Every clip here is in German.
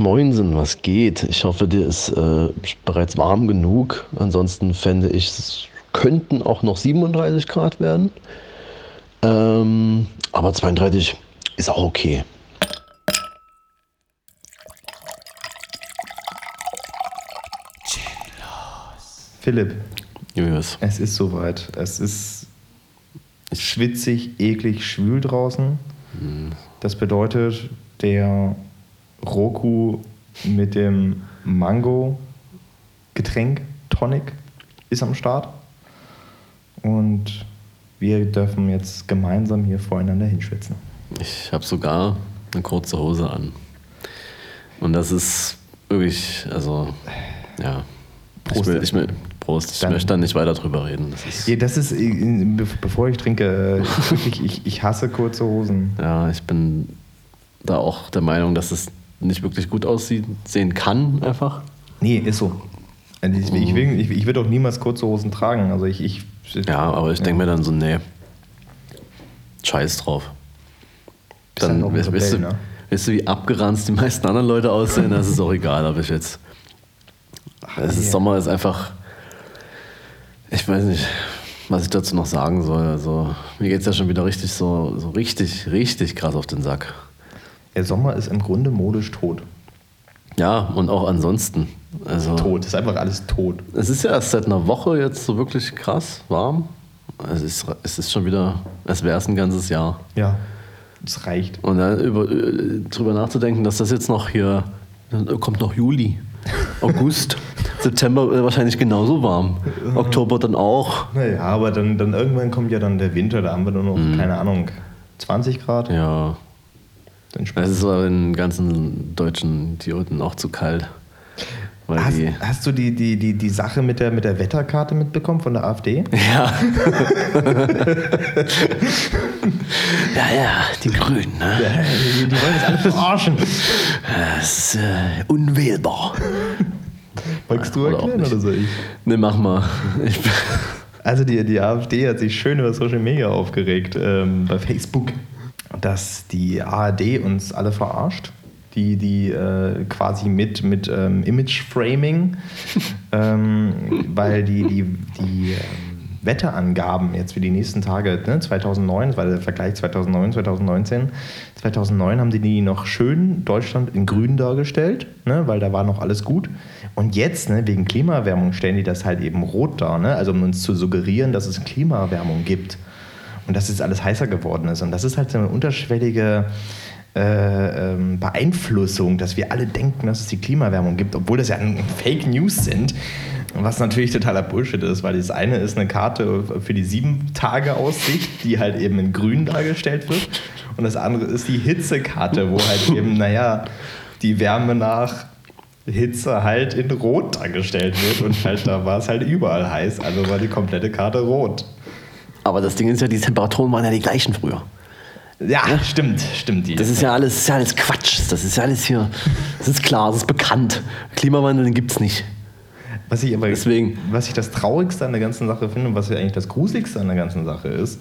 Moinsen, was geht? Ich hoffe, dir ist äh, bereits warm genug. Ansonsten fände ich, es könnten auch noch 37 Grad werden. Ähm, aber 32 ist auch okay. Philipp, Julius. es ist soweit. Es ist schwitzig, eklig, schwül draußen. Das bedeutet, der Roku mit dem Mango-Getränk, Tonic, ist am Start. Und wir dürfen jetzt gemeinsam hier voreinander hinschwitzen. Ich habe sogar eine kurze Hose an. Und das ist wirklich, also, ja. Prost. Ich will, ich will, Prost. Ich möchte da nicht weiter drüber reden. Das ist, Ja, das ist, äh, be- bevor ich trinke, äh, wirklich, ich, ich hasse kurze Hosen. ja, ich bin da auch der Meinung, dass es nicht wirklich gut aussieht, sehen kann einfach. Nee, ist so. Also Ich, ich, will, ich, ich würde auch niemals kurze Hosen tragen. Also ich, ich Ja, aber ich denke mir dann so, nee, scheiß drauf. Halt auch ein weißt, weißt, du, ne? weißt du, wie abgeranzt die meisten anderen Leute aussehen? Das ist auch egal, ob ich jetzt. Es ist ja. Sommer ist einfach. Ich weiß nicht, was ich dazu noch sagen soll. Also, mir geht es ja schon wieder richtig so, so richtig, richtig krass auf den Sack. Der Sommer ist im Grunde modisch tot. Ja, und auch ansonsten. Also, Tot, ist einfach alles tot. Es ist ja erst seit einer Woche jetzt so wirklich krass warm. Es ist, es ist schon wieder, als wäre es ein ganzes Jahr. Ja, es reicht. Und dann über, äh, drüber nachzudenken, dass das jetzt noch hier, dann kommt noch Juli, August, September äh, wahrscheinlich genauso warm. Oktober dann auch. Naja, aber dann, dann irgendwann kommt ja dann der Winter, da haben wir nur noch, keine Ahnung, 20 Grad. Ja, Dann es ist aber den ganzen deutschen Idioten auch zu kalt. Hast, hast du die, die, die, die Sache mit der, mit der Wetterkarte mitbekommen von der AfD? ja. ja, ja, die Grünen, ne? Die, die wollen uns alle verarschen. Das ist äh, unwählbar. Magst du Oder erklären nicht. oder soll ich? Ne, mach mal. Also die, die AfD hat sich schön über Social Media aufgeregt ähm, bei Facebook, dass die ARD uns alle verarscht. Die, die äh, quasi mit, mit ähm, Image-Framing, ähm, weil die, die, die ähm, Wetterangaben jetzt für die nächsten Tage, ne, 2009, das war der Vergleich 2009, 2019, 2009 haben die die noch schön Deutschland in grün dargestellt, ne, weil da war noch alles gut. Und jetzt, ne, wegen Klimaerwärmung, stellen die das halt eben rot dar, ne, also um uns zu suggerieren, dass es Klimaerwärmung gibt und dass jetzt alles heißer geworden ist. Und das ist halt so eine unterschwellige äh, ähm, Beeinflussung, dass wir alle denken, dass es die Klimaerwärmung gibt, obwohl das ja Fake News sind. Was natürlich totaler Bullshit ist, weil das eine ist eine Karte für die sieben Tage Aussicht, die halt eben in grün dargestellt wird. Und das andere ist die Hitzekarte, wo halt eben, naja, die Wärme nach Hitze halt in rot dargestellt wird. Und halt da war es halt überall heiß, also war die komplette Karte rot. Aber das Ding ist ja, die Temperaturen waren ja die gleichen früher. Ja, stimmt, stimmt. Die Das ist ja alles, ist ja alles Quatsch. Das ist ja alles hier. Das ist klar, das ist bekannt. Klimawandel, den gibt's nicht. Was ich aber Deswegen. was ich das Traurigste an der ganzen Sache finde und was ja eigentlich das Gruseligste an der ganzen Sache ist,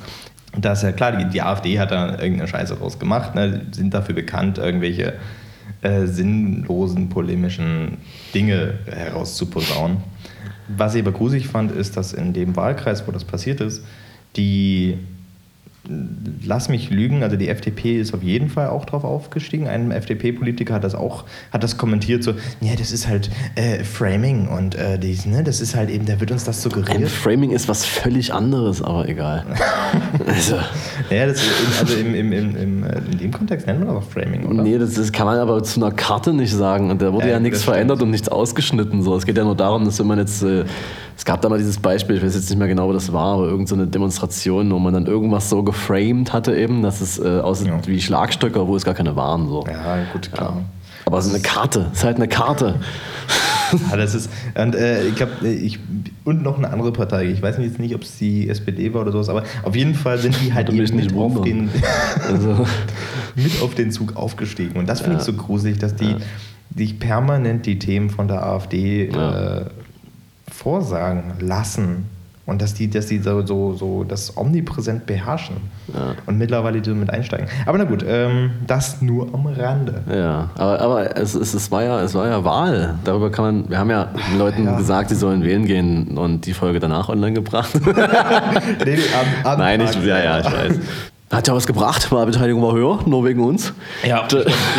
dass ja klar, die, die AfD hat da irgendeine Scheiße draus gemacht, ne, sind dafür bekannt, irgendwelche äh, sinnlosen, polemischen Dinge herauszuposaunen. Was ich aber gruselig fand, ist, dass in dem Wahlkreis, wo das passiert ist, die Lass mich lügen, also die FDP ist auf jeden Fall auch drauf aufgestiegen. Ein FDP-Politiker hat das auch, hat das kommentiert so, ja, das ist halt äh, Framing und äh, dies, ne, das ist halt eben, da wird uns das Ein suggeriert. Framing ist was völlig anderes, aber egal. Also, Ja, das, also im, im, im, im, äh, in dem Kontext nennt man das auch Framing, oder? nee, das, das kann man aber zu einer Karte nicht sagen. Und da wurde Ja, ja, nichts verändert und nichts ausgeschnitten. So. Es geht ja nur darum, dass wenn man jetzt. Äh, es gab da mal dieses Beispiel, ich weiß jetzt nicht mehr genau, wo das war, aber irgendeine so eine Demonstration, wo man dann irgendwas so geframed hatte, eben, dass es äh, aussieht Ja. wie Schlagstöcke, wo es gar keine waren. So. Ja, gut, klar. Aber es ist eine Karte, es ist halt eine Karte. Ja, das ist, und äh, ich glaube, ich, und noch eine andere Partei, ich weiß jetzt nicht, ob es die SPD war oder sowas, aber auf jeden Fall sind die halt mit nicht auf, den, Also, mit auf den Zug aufgestiegen. Und das finde Ja. ich so gruselig, dass die, Ja. die permanent die Themen von der AfD Ja. äh, vorsagen lassen Und dass die, dass die so, so, so das omnipräsent beherrschen Ja. und mittlerweile die mit einsteigen. Aber na gut, ähm, das nur am Rande. Ja, aber, aber es, es, es, war ja, es war ja Wahl. Darüber kann man, wir haben ja den Leuten Ja. gesagt, sie sollen wählen gehen und die Folge danach online gebracht. Nee, am- am Nein, ich, ja, ja, ich weiß. Hat ja was gebracht, Wahlbeteiligung war höher, nur wegen uns. Ja,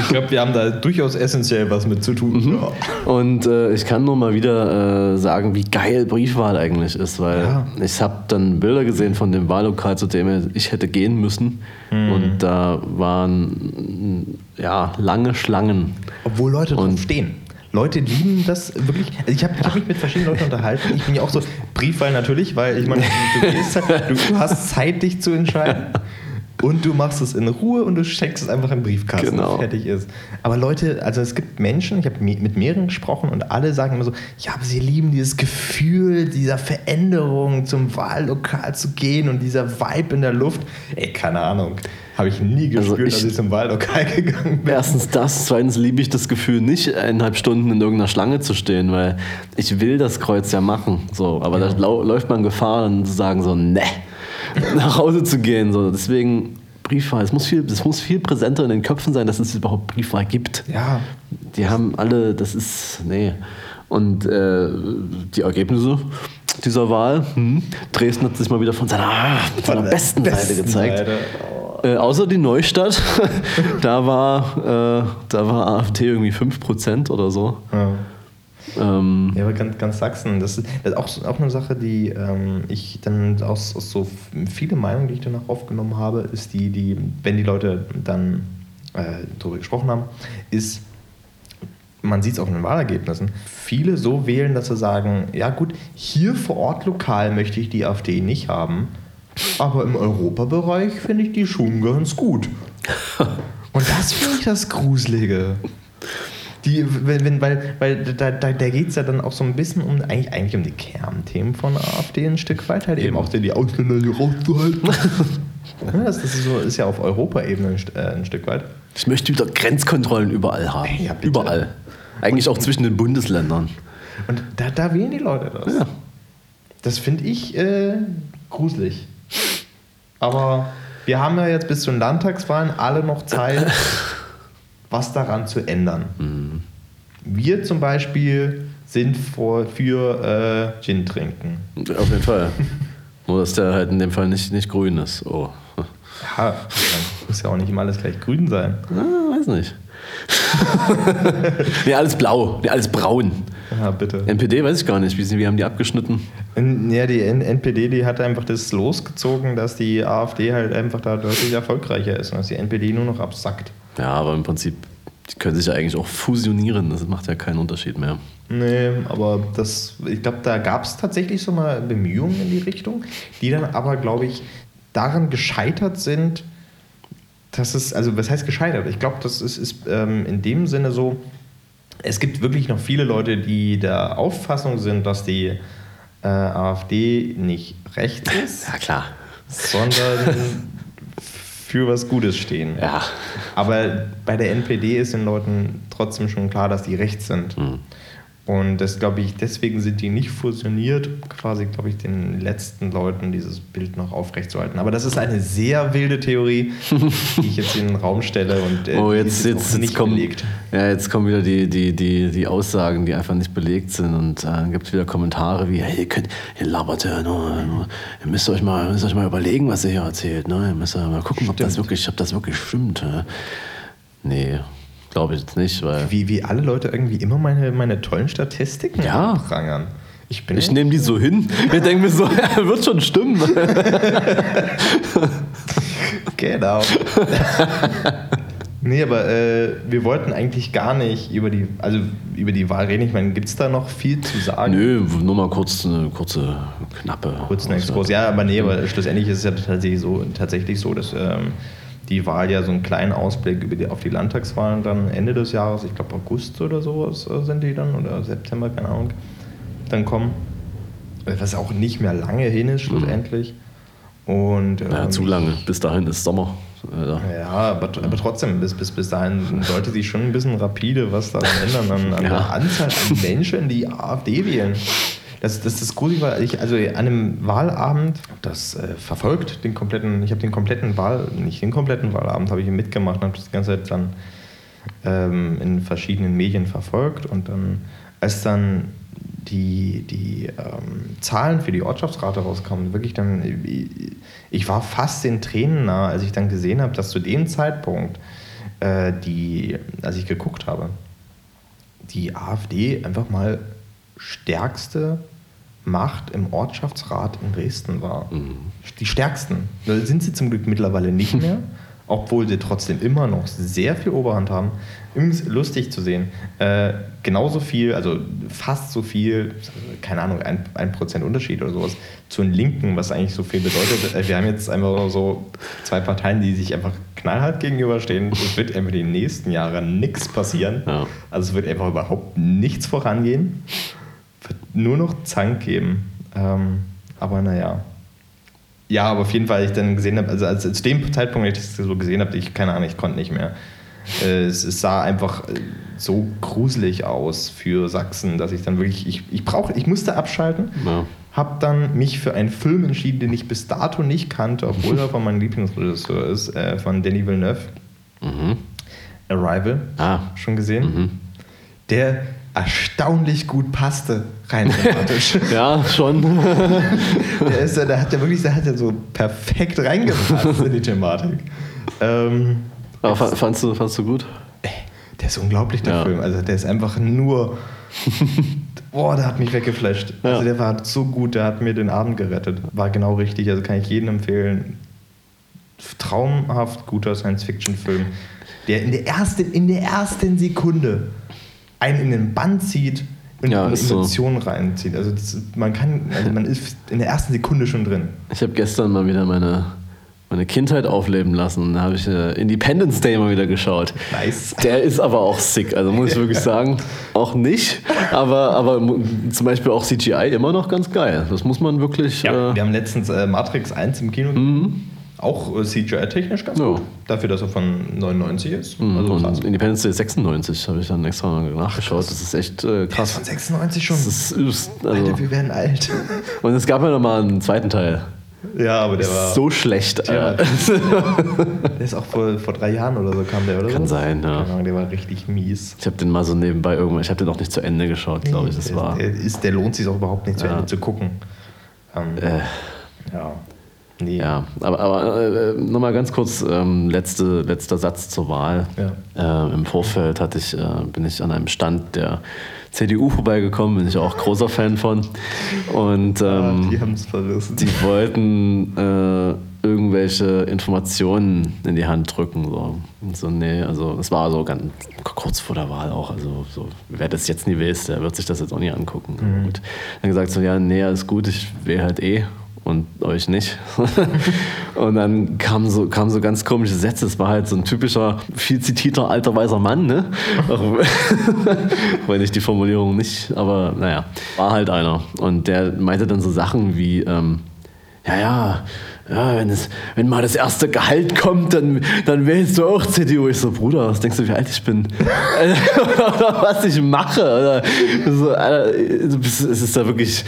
ich glaube, wir haben da durchaus essentiell was mit zu tun. Mhm. Ja. Und äh, ich kann nur mal wieder äh, sagen, wie geil Briefwahl eigentlich ist, weil Ja. ich habe dann Bilder gesehen von dem Wahllokal, zu dem ich hätte gehen müssen. Mhm. Und da waren ja lange Schlangen. Obwohl Leute drauf Und- stehen. Leute lieben das wirklich. Also ich habe hab mich mit verschiedenen Leuten unterhalten. Ich bin ja auch so Briefwahl natürlich, weil ich meine, halt, du, du hast Zeit, dich zu entscheiden. Und du machst es in Ruhe und du steckst es einfach im Briefkasten, Genau. fertig ist. Aber Leute, also es gibt Menschen, ich habe mit mehreren gesprochen und alle sagen immer so, ja, aber sie lieben dieses Gefühl dieser Veränderung, zum Wahllokal zu gehen und dieser Vibe in der Luft. Ey, keine Ahnung. Habe ich nie Also gespürt, ich- als ich zum Wahllokal gegangen bin. Erstens das, zweitens liebe ich das Gefühl, nicht eineinhalb Stunden in irgendeiner Schlange zu stehen, weil ich will das Kreuz ja machen. So, aber da lau läuft man Gefahr, dann zu sagen so, ne, nach Hause zu gehen. So, deswegen Briefwahl. Es muss, viel, es muss viel präsenter in den Köpfen sein, dass es überhaupt Briefwahl gibt. Ja, Die haben alle, das ist, nee. Und äh, die Ergebnisse dieser Wahl, hm, Dresden hat sich mal wieder von seiner, mit seiner der besten, Seite besten gezeigt. Seite. Äh, außer die Neustadt, da war, äh, da war AfD irgendwie 5% oder so. Ja. Ähm, Ja, aber ganz, ganz Sachsen, das ist, das ist auch, auch eine Sache, die ähm, ich dann aus, aus so viele Meinungen, die ich danach aufgenommen habe, ist die, die, wenn die Leute dann äh, darüber gesprochen haben, ist, man sieht es auch in den Wahlergebnissen, viele so wählen, dass sie sagen, ja gut, hier vor Ort lokal möchte ich die AfD nicht haben, aber im Europabereich finde ich die schon ganz gut. Und das finde ich das Gruselige. Die, wenn, wenn, weil weil da, da, da geht es ja dann auch so ein bisschen um, eigentlich, eigentlich um die Kernthemen von AfD ein Stück weit, halt eben auch die, die Ausländer hier rauszuhalten. ja, das, das ist, so, ist ja auf Europaebene ein, äh, ein Stück weit. ich möchte wieder Grenzkontrollen überall haben. Ja, bitte. überall. Eigentlich auch zwischen den Bundesländern. Und da, da wählen die Leute das. Ja. Das finde ich äh, gruselig. Aber wir haben ja jetzt bis zu den Landtagswahlen alle noch Zeit, was daran zu ändern. Mhm. Wir zum Beispiel sind vor, für äh, Gin trinken. Auf jeden Fall. Nur, dass der halt in dem Fall nicht, nicht grün ist. Oh. Ja, muss ja auch nicht immer alles gleich grün sein. Ah, weiß nicht. nee, alles blau. Nee, alles braun. Ja, bitte. NPD weiß ich gar nicht. Wie, wie haben die abgeschnitten? Ja, die NPD, die hat einfach das losgezogen, dass die AfD halt einfach da deutlich erfolgreicher ist und dass die NPD nur noch absackt. Ja, aber im Prinzip, die können sich ja eigentlich auch fusionieren. Das macht ja keinen Unterschied mehr. Nee, aber das, ich glaube, da gab es tatsächlich so mal Bemühungen in die Richtung, die dann aber, glaube ich, daran gescheitert sind, dass es, also was heißt gescheitert? Ich glaube, das ist, ist ähm, in dem Sinne so, es gibt wirklich noch viele Leute, die der Auffassung sind, dass die äh, AfD nicht rechts ist, Ja, klar. sondern für was Gutes stehen. Ja. Aber bei der NPD ist den Leuten trotzdem schon klar, dass die rechts sind. Und das glaube ich, deswegen sind die nicht fusioniert, quasi, glaube ich, den letzten Leuten dieses Bild noch aufrechtzuerhalten. Aber das ist eine sehr wilde Theorie, die ich jetzt in den Raum stelle und äh, Oh, die jetzt, ist jetzt, jetzt, nicht kommen, belegt. ja, jetzt kommen wieder die, die, die, die Aussagen, die einfach nicht belegt sind. Und äh, dann gibt es wieder Kommentare wie, hey, ihr, könnt, ihr labert ja nur, nur, ihr müsst euch, mal, müsst euch mal überlegen, was ihr hier erzählt. Ne? Ihr müsst ja mal gucken, ob das, wirklich, ob das wirklich stimmt. äh. Nee, glaube ich jetzt nicht, weil Wie, wie alle Leute irgendwie immer meine, meine tollen Statistiken Ja. prangern. Ich bin ich nehme die so hin. Ich denke mir so, ja, wird schon stimmen. Genau. nee, aber äh, wir wollten eigentlich gar nicht über die, also über die Wahl reden. Ich meine, gibt es da noch viel zu sagen? Nö, nur mal kurz eine kurze, knappe. Kurz ein Exkurs. Ja, aber nee, aber schlussendlich ist es ja tatsächlich so, tatsächlich so dass ähm, die Wahl ja so einen kleinen Ausblick über die, auf die Landtagswahlen dann Ende des Jahres, ich glaube August oder sowas äh, sind die dann, oder September, keine Ahnung, dann kommen. Was auch nicht mehr lange hin ist, schlussendlich. Und, Ja, ähm, zu lange. Bis dahin ist Sommer. Alter. Ja, aber, aber trotzdem, bis, bis, bis dahin sollte sich schon ein bisschen rapide was daran ändern, an, an Ja. der Anzahl an Menschen, die AfD wählen. Das, das ist gruselig, weil ich also an einem Wahlabend das äh, verfolgt, den kompletten, ich habe den kompletten Wahl, nicht den kompletten Wahlabend, habe ich mitgemacht und habe das ganze Zeit dann ähm, in verschiedenen Medien verfolgt und dann, als dann die, die ähm, Zahlen für die Ortschaftsrate rauskamen, wirklich dann, ich war fast den Tränen nah, als ich dann gesehen habe, dass zu dem Zeitpunkt, äh, die, als ich geguckt habe, die AfD einfach mal stärkste Macht im Ortschaftsrat in Dresden war. Mhm. Die stärksten. Da sind sie zum Glück mittlerweile nicht mehr, obwohl sie trotzdem immer noch sehr viel Oberhand haben. Übrigens lustig zu sehen, äh, genauso viel, also fast so viel, keine Ahnung, ein, ein Prozent Unterschied oder sowas, zu den Linken, was eigentlich so viel bedeutet. Äh, wir haben jetzt einfach so zwei Parteien, die sich einfach knallhart gegenüberstehen. Es wird einfach die nächsten Jahre nichts passieren. Ja. Also es wird einfach überhaupt nichts vorangehen. Nur noch Zank geben. Ähm, aber naja. Ja, aber auf jeden Fall, als ich dann gesehen habe, also als, zu dem Zeitpunkt, als ich das so gesehen habe, ich keine Ahnung, ich konnte nicht mehr. Äh, es, es, sah einfach äh, so gruselig aus für Sachsen, dass ich dann wirklich, ich, ich brauche, ich musste abschalten. Ja. Habe dann mich für einen Film entschieden, den ich bis dato nicht kannte, obwohl er von meinem Lieblingsregisseur ist, äh, von Denis Villeneuve. Mhm. Arrival. Ah. Schon gesehen? Mhm. Der erstaunlich gut passte, rein thematisch. ja, schon. der, ist, der hat ja wirklich, der hat ja so perfekt reingepasst in die Thematik. Ähm, aber fandst du, fandst du gut? Der ist unglaublich, der ja. Film. Also der ist einfach nur. Boah, der hat mich weggeflasht. Ja. Also der war so gut, der hat mir den Abend gerettet. War genau richtig. Also kann ich jedem empfehlen. Traumhaft guter Science-Fiction-Film, der in der, ersten, in der ersten Sekunde einen in den Bann zieht und ja, Emotionen so. reinzieht. Also das, man kann, also man ist in der ersten Sekunde schon drin. Ich habe gestern mal wieder meine meine Kindheit aufleben lassen. Da habe ich äh, Independence Day mal wieder geschaut. Nice. Der ist aber auch sick, also muss ich wirklich sagen, auch nicht. Aber, aber zum Beispiel auch CGI immer noch ganz geil. Das muss man wirklich. Ja, äh, wir haben letztens äh, Matrix 1 im Kino. Mhm. Auch äh, CGI-technisch ganz ja. gut. Dafür, dass er von 99 ist. Mhm. Also und Independence Day 96 habe ich dann extra mal nachgeschaut. das ist echt äh, krass. Von 96 schon. Das ist, also Alter, wir werden alt. Und es gab ja noch mal einen zweiten Teil. Ja, aber der war. So schlecht. Der, der ist auch vor, vor drei Jahren oder so kam der, oder? Kann so? sein, ja. Ahnung, der war richtig mies. Ich habe den mal so nebenbei irgendwann, ich habe den auch nicht zu Ende geschaut, glaube ich. Das der, war. Der, ist, der lohnt sich auch überhaupt nicht zu ja. Ende zu gucken. Ähm, äh. Ja. Nee. Ja, aber, aber äh, nochmal ganz kurz, ähm, letzte, letzter Satz zur Wahl. Ja. Äh, Im Vorfeld hatte ich, äh, bin ich an einem Stand der CDU vorbeigekommen, bin ich auch großer Fan von. Und ähm, ah, die haben es verrissen. Die wollten äh, irgendwelche Informationen in die Hand drücken. So. Und so, nee, also es war so ganz kurz vor der Wahl auch. Also so, wer das jetzt nie weiß, der wird sich das jetzt auch nie angucken. Mhm. Gut. Dann gesagt so, ja, nee, ist gut, ich wähle halt eh und euch nicht. und dann kamen so, kamen so ganz komische Sätze. Es war halt so ein typischer, viel zitierter alter weißer Mann, ne? Weil ich die Formulierung nicht, aber naja, war halt einer. Und der meinte dann so Sachen wie, ähm, ja, ja, ja, wenn, es, wenn mal das erste Gehalt kommt, dann, dann wählst du auch CDU. Ich so, Bruder, was denkst du, wie alt ich bin? Oder was ich mache? Oder so, Alter, es ist da wirklich.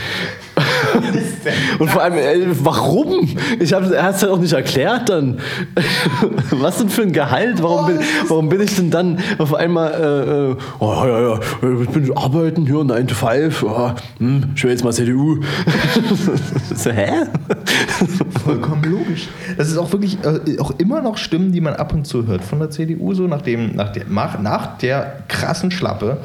Und vor allem, ey, warum? Ich hab, er hat es halt auch nicht erklärt dann. Was denn für ein Gehalt? Warum bin, warum bin ich denn dann auf einmal, äh, äh oh ja, ja, ich bin arbeiten hier, 9 to 5, oh, hm, ich will jetzt mal CDU. so, hä? Vollkommen logisch. Das ist auch wirklich äh, auch immer noch Stimmen, die man ab und zu hört von der CDU, so nach, dem, nach, der, nach der krassen Schlappe,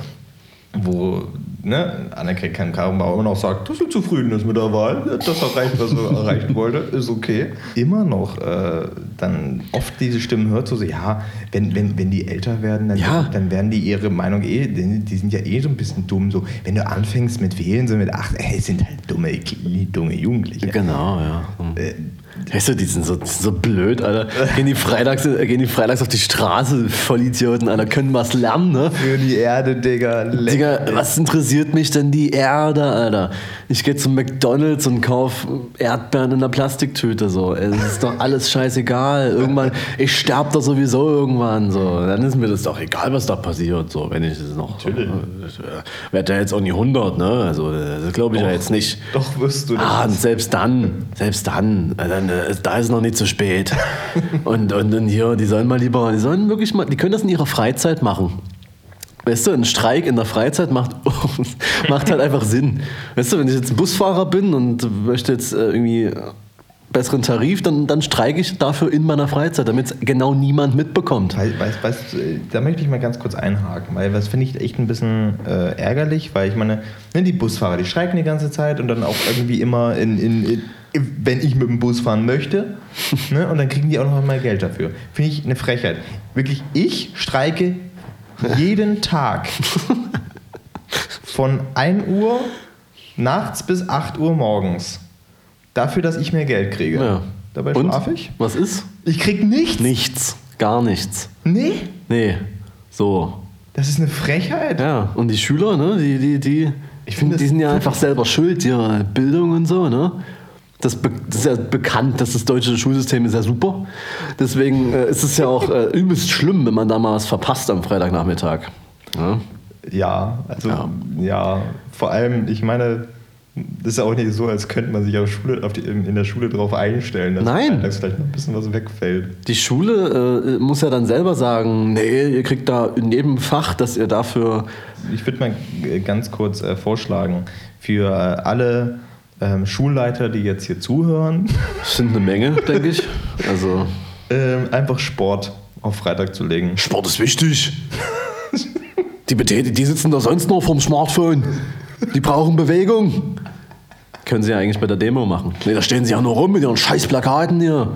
wo ne, Annegret Karrenbauer immer noch sagt, dass sie zufrieden ist mit der Wahl, das erreicht, was sie erreichen wollte, ist okay. Immer noch äh, dann oft diese Stimmen hört, so, so ja, wenn, wenn, wenn die älter werden, dann, ja. dann werden die ihre Meinung eh, die sind ja eh so ein bisschen dumm. So, wenn du anfängst mit Wählen, so mit acht, ey, sind halt dumme, dumme Jugendliche. Genau, ja. Äh, Weißt du, die sind so, so blöd, Alter. Gehen die, freitags, gehen die freitags auf die Straße, Vollidioten, Alter. Können was lernen, ne? Für die Erde, Digga. Leck Digga, was interessiert mich denn die Erde, Alter? Ich gehe zum McDonalds und kauf Erdbeeren in einer Plastiktüte, so. Es ist doch alles scheißegal. Irgendwann, ich sterb doch sowieso irgendwann, so. Dann ist mir das doch egal, was da passiert, so. Wenn ich es noch. Natürlich. Ich werde ja jetzt auch nie 100, ne? Also, das glaube ich ja jetzt nicht. Doch wirst du das. Ah, und selbst dann, selbst dann, äh, äh, da ist es noch nicht zu spät. und, und dann hier, die sollen mal lieber, die sollen wirklich mal, die können das in ihrer Freizeit machen. Weißt du, ein Streik in der Freizeit macht, macht halt einfach Sinn. Weißt du, wenn ich jetzt Busfahrer bin und möchte jetzt äh, irgendwie besseren Tarif, dann, dann streike ich dafür in meiner Freizeit, damit es genau niemand mitbekommt. Weißt, weißt, weißt, da möchte ich mal ganz kurz einhaken, weil das finde ich echt ein bisschen äh, ärgerlich, weil ich meine, ne, die Busfahrer, die streiken die ganze Zeit und dann auch irgendwie immer in, in, in wenn ich mit dem Bus fahren möchte, ne, und dann kriegen die auch noch mal Geld dafür. Finde ich eine Frechheit. Wirklich, ich streike jeden Tag von 1 Uhr nachts bis 8 Uhr morgens dafür, dass ich mehr Geld kriege. Ja. Dabei Und? schlafe ich. Was ist? Ich krieg nichts. Nichts. Gar nichts. Nee, Nee. So. das ist eine Frechheit. Ja, und die Schüler, ne, die, die, die, Ich find die sind ja einfach selber schuld, ihre Bildung und so, ne? Das, das ist ja bekannt, dass das deutsche Schulsystem ist ja super. Deswegen äh, ist es ja auch äh, übelst schlimm, wenn man da mal was verpasst am Freitagnachmittag. Ja? Ja, also ja. Ja. vor allem, ich meine, das ist ja auch nicht so, als könnte man sich auf Schule, auf die, in der Schule darauf einstellen, dass Nein. vielleicht noch ein bisschen was wegfällt. Die Schule äh, muss ja dann selber sagen, nee, ihr kriegt da in jedem Fach, dass ihr dafür Ich würde mal äh, ganz kurz äh, vorschlagen, für äh, alle ähm, Schulleiter, die jetzt hier zuhören, sind eine Menge, denke ich. Also ähm, einfach Sport auf Freitag zu legen. Sport ist wichtig. Die, Betäti- die sitzen da sonst nur vorm Smartphone. Die brauchen Bewegung. Können sie ja eigentlich bei der Demo machen. Nee, da stehen sie ja nur rum mit ihren scheiß Plakaten hier.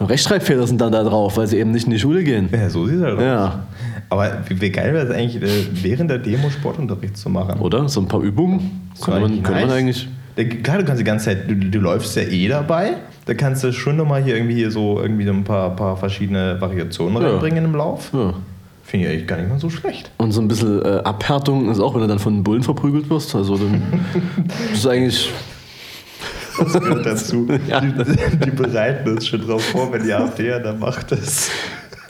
Rechtschreibfehler sind dann da drauf, weil sie eben nicht in die Schule gehen. Ja, so sieht es halt aus. Ja. Aber wie, geil wäre es eigentlich, äh, während der Demo Sportunterricht zu machen? Oder? So ein paar Übungen. Könnte man, könnte man nice. eigentlich. Ja, Klar, du kannst die ganze Zeit, du, du läufst ja eh dabei. Da kannst du schon nochmal hier irgendwie hier so irgendwie ein paar, paar verschiedene Variationen Ja. reinbringen im Lauf. Ja. Finde ich eigentlich gar nicht mal so schlecht. Und so ein bisschen äh, Abhärtung ist auch, wenn du dann von den Bullen verprügelt wirst. Also dann das ist eigentlich. Das gehört dazu. Ja. Die, die bereiten uns schon drauf vor, wenn die AfD ja dann macht das.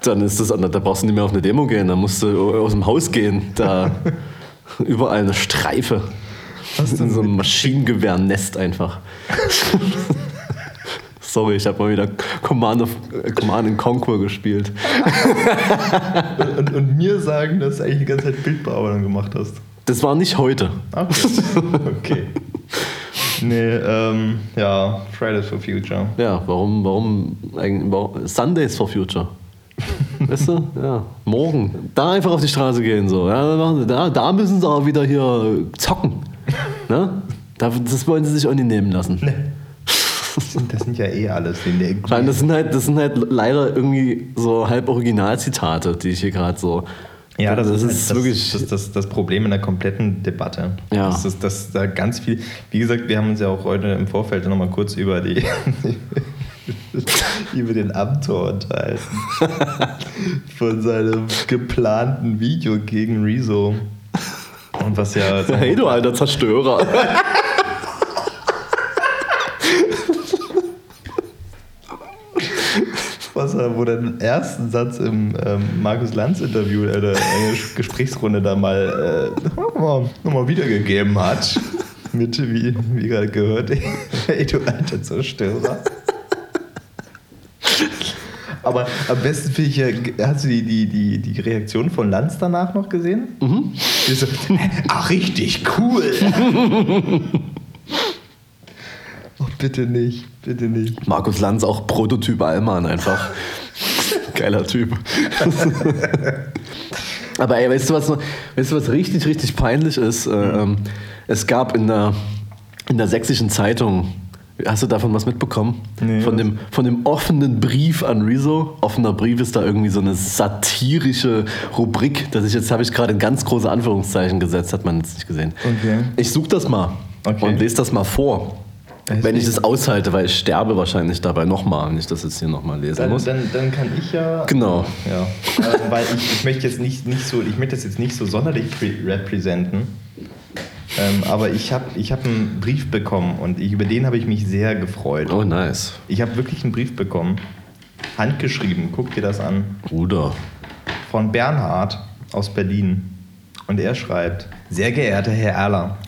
Dann ist das, da brauchst du nicht mehr auf eine Demo gehen, da musst du aus dem Haus gehen. Da überall eine Streife. Das ist in so einem Maschinengewehrnest einfach. Sorry, ich habe mal wieder Command, of, äh, Command and Conquer gespielt. Und, und mir sagen, dass du eigentlich die ganze Zeit Bildbearbeitung gemacht hast. Das war nicht heute. Okay. okay. Nee, ähm, ja, Fridays for Future. Ja, warum, warum, eigentlich, warum Sundays for Future? Weißt du? Ja, morgen. Da einfach auf die Straße gehen. So. Ja, da, da müssen sie auch wieder hier zocken. Ne? Da- Das wollen sie sich auch nicht nehmen lassen. Nee. Das sind, ja eh alles. Die, allem, das sind halt, das sind halt leider irgendwie so halb Originalzitate, die ich hier gerade so. Ja, das, das ist, ist das, wirklich. das, das, das Problem in der kompletten Debatte. Ja. Das ist, dass da ganz viel. Wie gesagt, wir haben uns ja auch heute im Vorfeld nochmal kurz über die über den Amtor unterhalten. Von seinem geplanten Video gegen Rezo. Und was ja. hey, du alter Zerstörer. was er, wo er den ersten Satz im ähm, Markus Lanz-Interview, äh, der eine Gesprächsrunde da mal äh, nochmal noch mal wiedergegeben hat. Mit, wie, wie gerade gehört, ey, du alter Zerstörer. Aber am besten finde ich ja, hast du die, die, die, die Reaktion von Lanz danach noch gesehen? Mhm. So, ach, richtig cool. oh, bitte nicht, bitte nicht. Markus Lanz auch Prototyp Allmann einfach. Geiler Typ. Aber ey, weißt du, was, weißt du, was richtig, richtig peinlich ist? Ähm, es gab in der, in der sächsischen Zeitung, hast du davon was mitbekommen? Nee, von, was? dem, von dem offenen Brief an Rezo. Offener Brief ist da irgendwie so eine satirische Rubrik, dass ich jetzt habe ich gerade in ganz große Anführungszeichen gesetzt, hat man jetzt nicht gesehen. Okay. Ich suche das mal Okay. und lese das mal vor. Wenn ich das aushalte, weil ich sterbe wahrscheinlich dabei nochmal, wenn ich das jetzt hier nochmal lesen Dann, muss. dann, dann kann ich ja. Genau. Ja. äh, weil ich, ich möchte jetzt nicht, nicht so, ich möchte das jetzt nicht so sonderlich pre- representen. Ähm, aber ich habe ich hab einen Brief bekommen und ich, über den habe ich mich sehr gefreut. Oh, nice. Ich habe wirklich einen Brief bekommen, handgeschrieben, guck dir das an, Bruder. von Bernhard aus Berlin. Und er schreibt, sehr geehrter Herr Erler,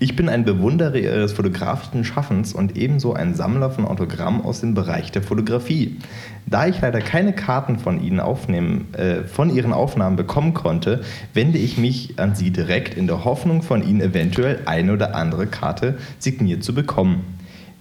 ich bin ein Bewunderer Ihres fotografischen Schaffens und ebenso ein Sammler von Autogrammen aus dem Bereich der Fotografie. Da ich leider keine Karten von Ihnen aufnehmen, äh, von Ihren Aufnahmen bekommen konnte, wende ich mich an Sie direkt in der Hoffnung, von Ihnen eventuell eine oder andere Karte signiert zu bekommen.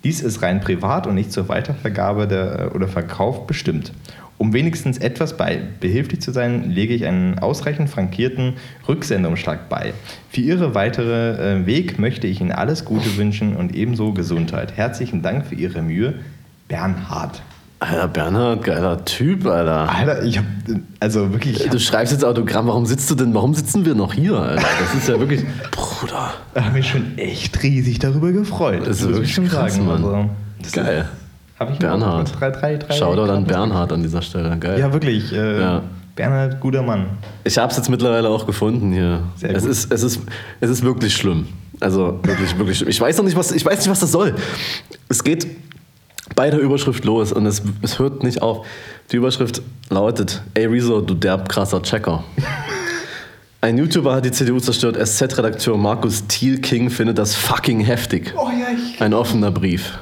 Dies ist rein privat und nicht zur Weitervergabe der, oder Verkauf bestimmt. Um wenigstens etwas bei behilflich zu sein, lege ich einen ausreichend frankierten Rücksendungsschlag bei. Für Ihre weitere äh, Weg möchte ich Ihnen alles Gute wünschen und ebenso Gesundheit. Herzlichen Dank für Ihre Mühe, Bernhard. Alter, Bernhard, geiler Typ, Alter. Alter, ich habe also wirklich, ich Du schreibst jetzt Autogramm, warum sitzt du denn, warum sitzen wir noch hier, Alter? Das ist ja wirklich, Bruder. habe mich schon echt riesig darüber gefreut. Das ist muss wirklich ich schon krass, sagen. Mann. Also, das Geil. Habe ich Bernhard. Drei, drei, drei Shoutout an. Bernhard an dieser Stelle, geil. Ja, wirklich. Äh, Ja. Bernhard, guter Mann. Ich habe es jetzt mittlerweile auch gefunden hier. Sehr es, gut. ist, es, ist, es ist wirklich schlimm. Also wirklich, wirklich schlimm. Ich weiß noch nicht, was, ich weiß nicht, was das soll. Es geht bei der Überschrift los und es, es hört nicht auf. Die Überschrift lautet: Ey Rezo, du derb krasser Checker. Ein YouTuber hat die CDU zerstört. SZ-Redakteur Markus Thiel-King findet das fucking heftig. Oh ja, ich, Ein offener Brief.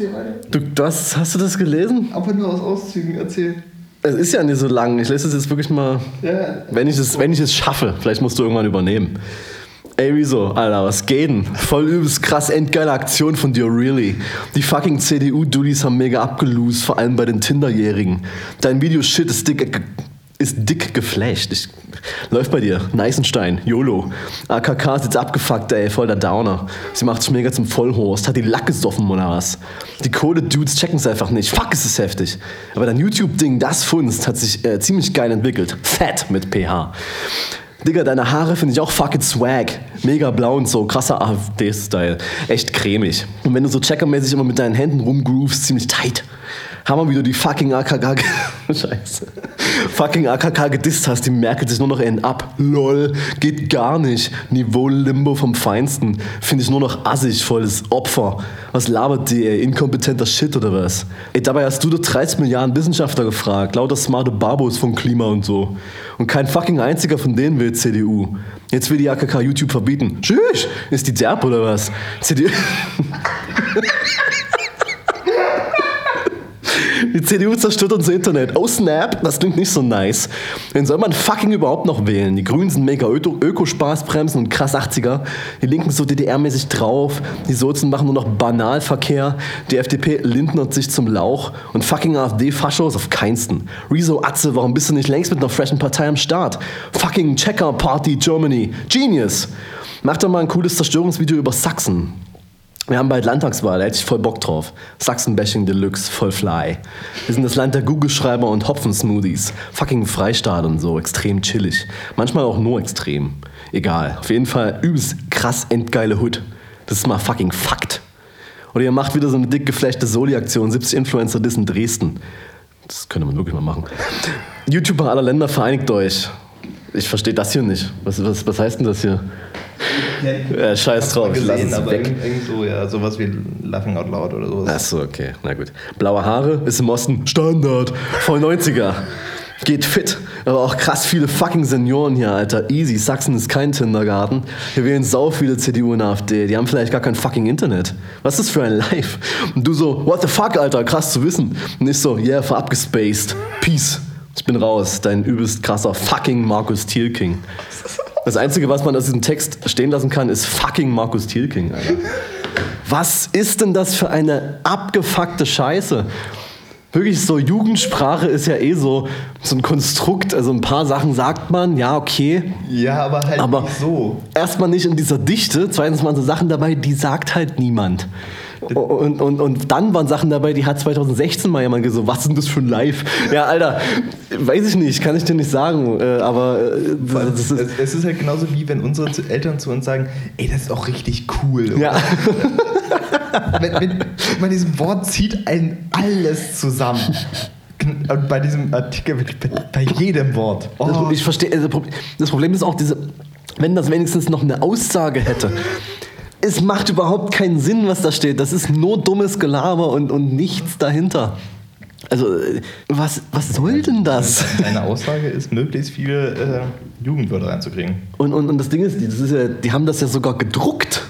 Erzähl weiter. Du, das, hast du das gelesen? Aber nur aus Auszügen erzähl. Es ist ja nicht so lang. Ich lese es jetzt wirklich mal. Ja. Wenn ich, es, wenn ich es schaffe, vielleicht musst du irgendwann übernehmen. Ey, wieso? Alter, was geht denn? Voll übelst krass, endgeile Aktion von dir, really. Die fucking CDU-Dudis haben mega abgelost, vor allem bei den Tinderjährigen. Dein Video-Shit ist dick, ist dick geflasht. Ich, läuft bei dir. Neisenstein, YOLO. AKK ist jetzt abgefuckt, ey, voll der Downer. Sie macht sich mega zum Vollhorst, hat die Lack gesoffen oder was? Die Kohle-Dudes checken es einfach nicht. Fuck, ist es heftig. Aber dein YouTube-Ding, das Funst, hat sich äh, ziemlich geil entwickelt. Fett mit PH. Digga, deine Haare finde ich auch fucking swag. Mega blau und so, krasser AfD-Style. Echt cremig. Und wenn du so checkermäßig immer mit deinen Händen rumgroovst, ziemlich tight. Hammer, wie du die fucking AKK... Scheiße. Fucking AKK gedisst hast, die merkelt sich nur noch einen ab. Lol, geht gar nicht. Niveau-Limbo vom Feinsten. Finde ich nur noch assig, volles Opfer. Was labert die, ey? Inkompetenter Shit oder was? Ey, dabei hast du doch 30 Milliarden Wissenschaftler gefragt. Lauter smarte Babos vom Klima und so. Und kein fucking einziger von denen will CDU. Jetzt will die AKK YouTube verbieten. Tschüss! Ist die derb oder was? CDU... Die CDU zerstört unser Internet. Oh snap, das klingt nicht so nice. Wen soll man fucking überhaupt noch wählen? Die Grünen sind mega Öko- Ökospaßbremsen und krass 80er. Die Linken so DDR-mäßig drauf. Die Sozen machen nur noch Banalverkehr. Die FDP lindnert sich zum Lauch. Und fucking AfD-Faschos auf keinsten. Rezo Atze, warum bist du nicht längst mit einer freshen Partei am Start? Fucking Checker Party Germany. Genius. Mach doch mal ein cooles Zerstörungsvideo über Sachsen. Wir haben bald Landtagswahl, da hätte ich voll Bock drauf. Sachsen-Bashing Deluxe, voll fly. Wir sind das Land der Google-Schreiber und Hopfen-Smoothies. Fucking Freistaat und so, extrem chillig. Manchmal auch nur extrem. Egal. Auf jeden Fall übelst krass endgeile Hood. Das ist mal fucking Fakt. Oder ihr macht wieder so eine dick geflashte Soli-Aktion, 70 Influencer dissen Dresden. Das könnte man wirklich mal machen. YouTuber aller Länder, vereinigt euch. Ich verstehe das hier nicht. Was, was, was heißt denn das hier? Ja, scheiß drauf, gesehen, es aber weg. irgend, so, ja, sowas wie Laughing Out Loud oder sowas. Achso, okay, na gut. Blaue Haare ist im Osten Standard. Voll 90er. Geht fit. Aber auch krass viele fucking Senioren hier, Alter. Easy. Sachsen ist kein Kindergarten. Hier wählen sau viele CDU und AfD. Die haben vielleicht gar kein fucking Internet. Was ist das für ein Live? Und du so, what the fuck, Alter, krass zu wissen. Und ich so, yeah, ver abgespaced. Peace. Ich bin raus. Dein übelst krasser fucking Markus Thielking. Das Einzige, was man aus diesem Text stehen lassen kann, ist fucking Markus Thielking, Alter. Was ist denn das für eine abgefuckte Scheiße? Wirklich so, Jugendsprache ist ja eh so, so ein Konstrukt. Also ein paar Sachen sagt man, ja, okay. Ja, aber halt Aber nicht so. erstmal nicht in dieser Dichte. Zweitens waren so Sachen dabei, die sagt halt niemand. Und, und, und dann waren Sachen dabei, die hat 2016 mal jemand gesagt, was ist denn das für ein Live? Ja, Alter, weiß ich nicht, kann ich dir nicht sagen, äh, aber äh, das ist es ist halt genauso wie wenn unsere Eltern zu uns sagen, ey, das ist auch richtig cool. Ja. wenn, wenn, bei diesem Wort zieht ein alles zusammen. Und bei diesem Artikel, bei jedem Wort. Oh. Ich verstehe, also das Problem ist auch diese, wenn das wenigstens noch eine Aussage hätte. Es macht überhaupt keinen Sinn, was da steht. Das ist nur dummes Gelaber und, und nichts dahinter. Also, was, was soll denn das? Deine Aussage ist, möglichst viele äh, Jugendwörter reinzukriegen. Und, und, und das Ding ist, das ist ja, die haben das ja sogar gedruckt.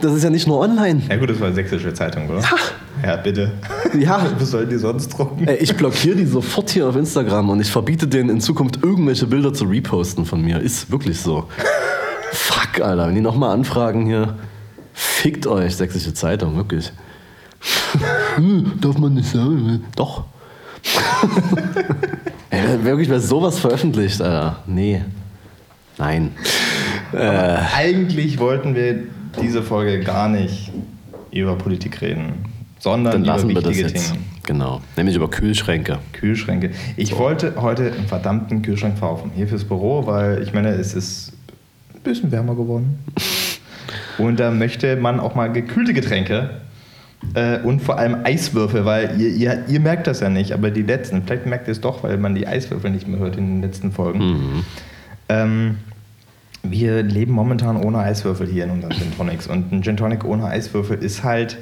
Das ist ja nicht nur online. Ja gut, das war eine sächsische Zeitung, oder? Ja. Ja, bitte. Ja. Was sollen die sonst drucken? Ich blockiere die sofort hier auf Instagram und ich verbiete denen in Zukunft irgendwelche Bilder zu reposten von mir. Ist wirklich so. Fuck, Alter. Wenn die nochmal anfragen hier, fickt euch, sächsische Zeitung, wirklich. Hm, darf man nicht sagen. Doch. Ey, wirklich mal sowas veröffentlicht, Alter. Nee. Nein. Äh. Eigentlich wollten wir diese Folge gar nicht über Politik reden, sondern Dann über lassen wir das wichtige jetzt. Dinge. Genau. Nämlich über Kühlschränke. Kühlschränke. Ich wollte heute einen verdammten Kühlschrank kaufen, hier fürs Büro, weil ich meine, es ist bisschen wärmer geworden. Und da möchte man auch mal gekühlte Getränke äh, und vor allem Eiswürfel, weil ihr, ihr, ihr merkt das ja nicht, aber die letzten, vielleicht merkt ihr es doch, weil man die Eiswürfel nicht mehr hört in den letzten Folgen. Mhm. Ähm, wir leben momentan ohne Eiswürfel hier in unseren Gin Tonics und ein Gin Tonic ohne Eiswürfel ist halt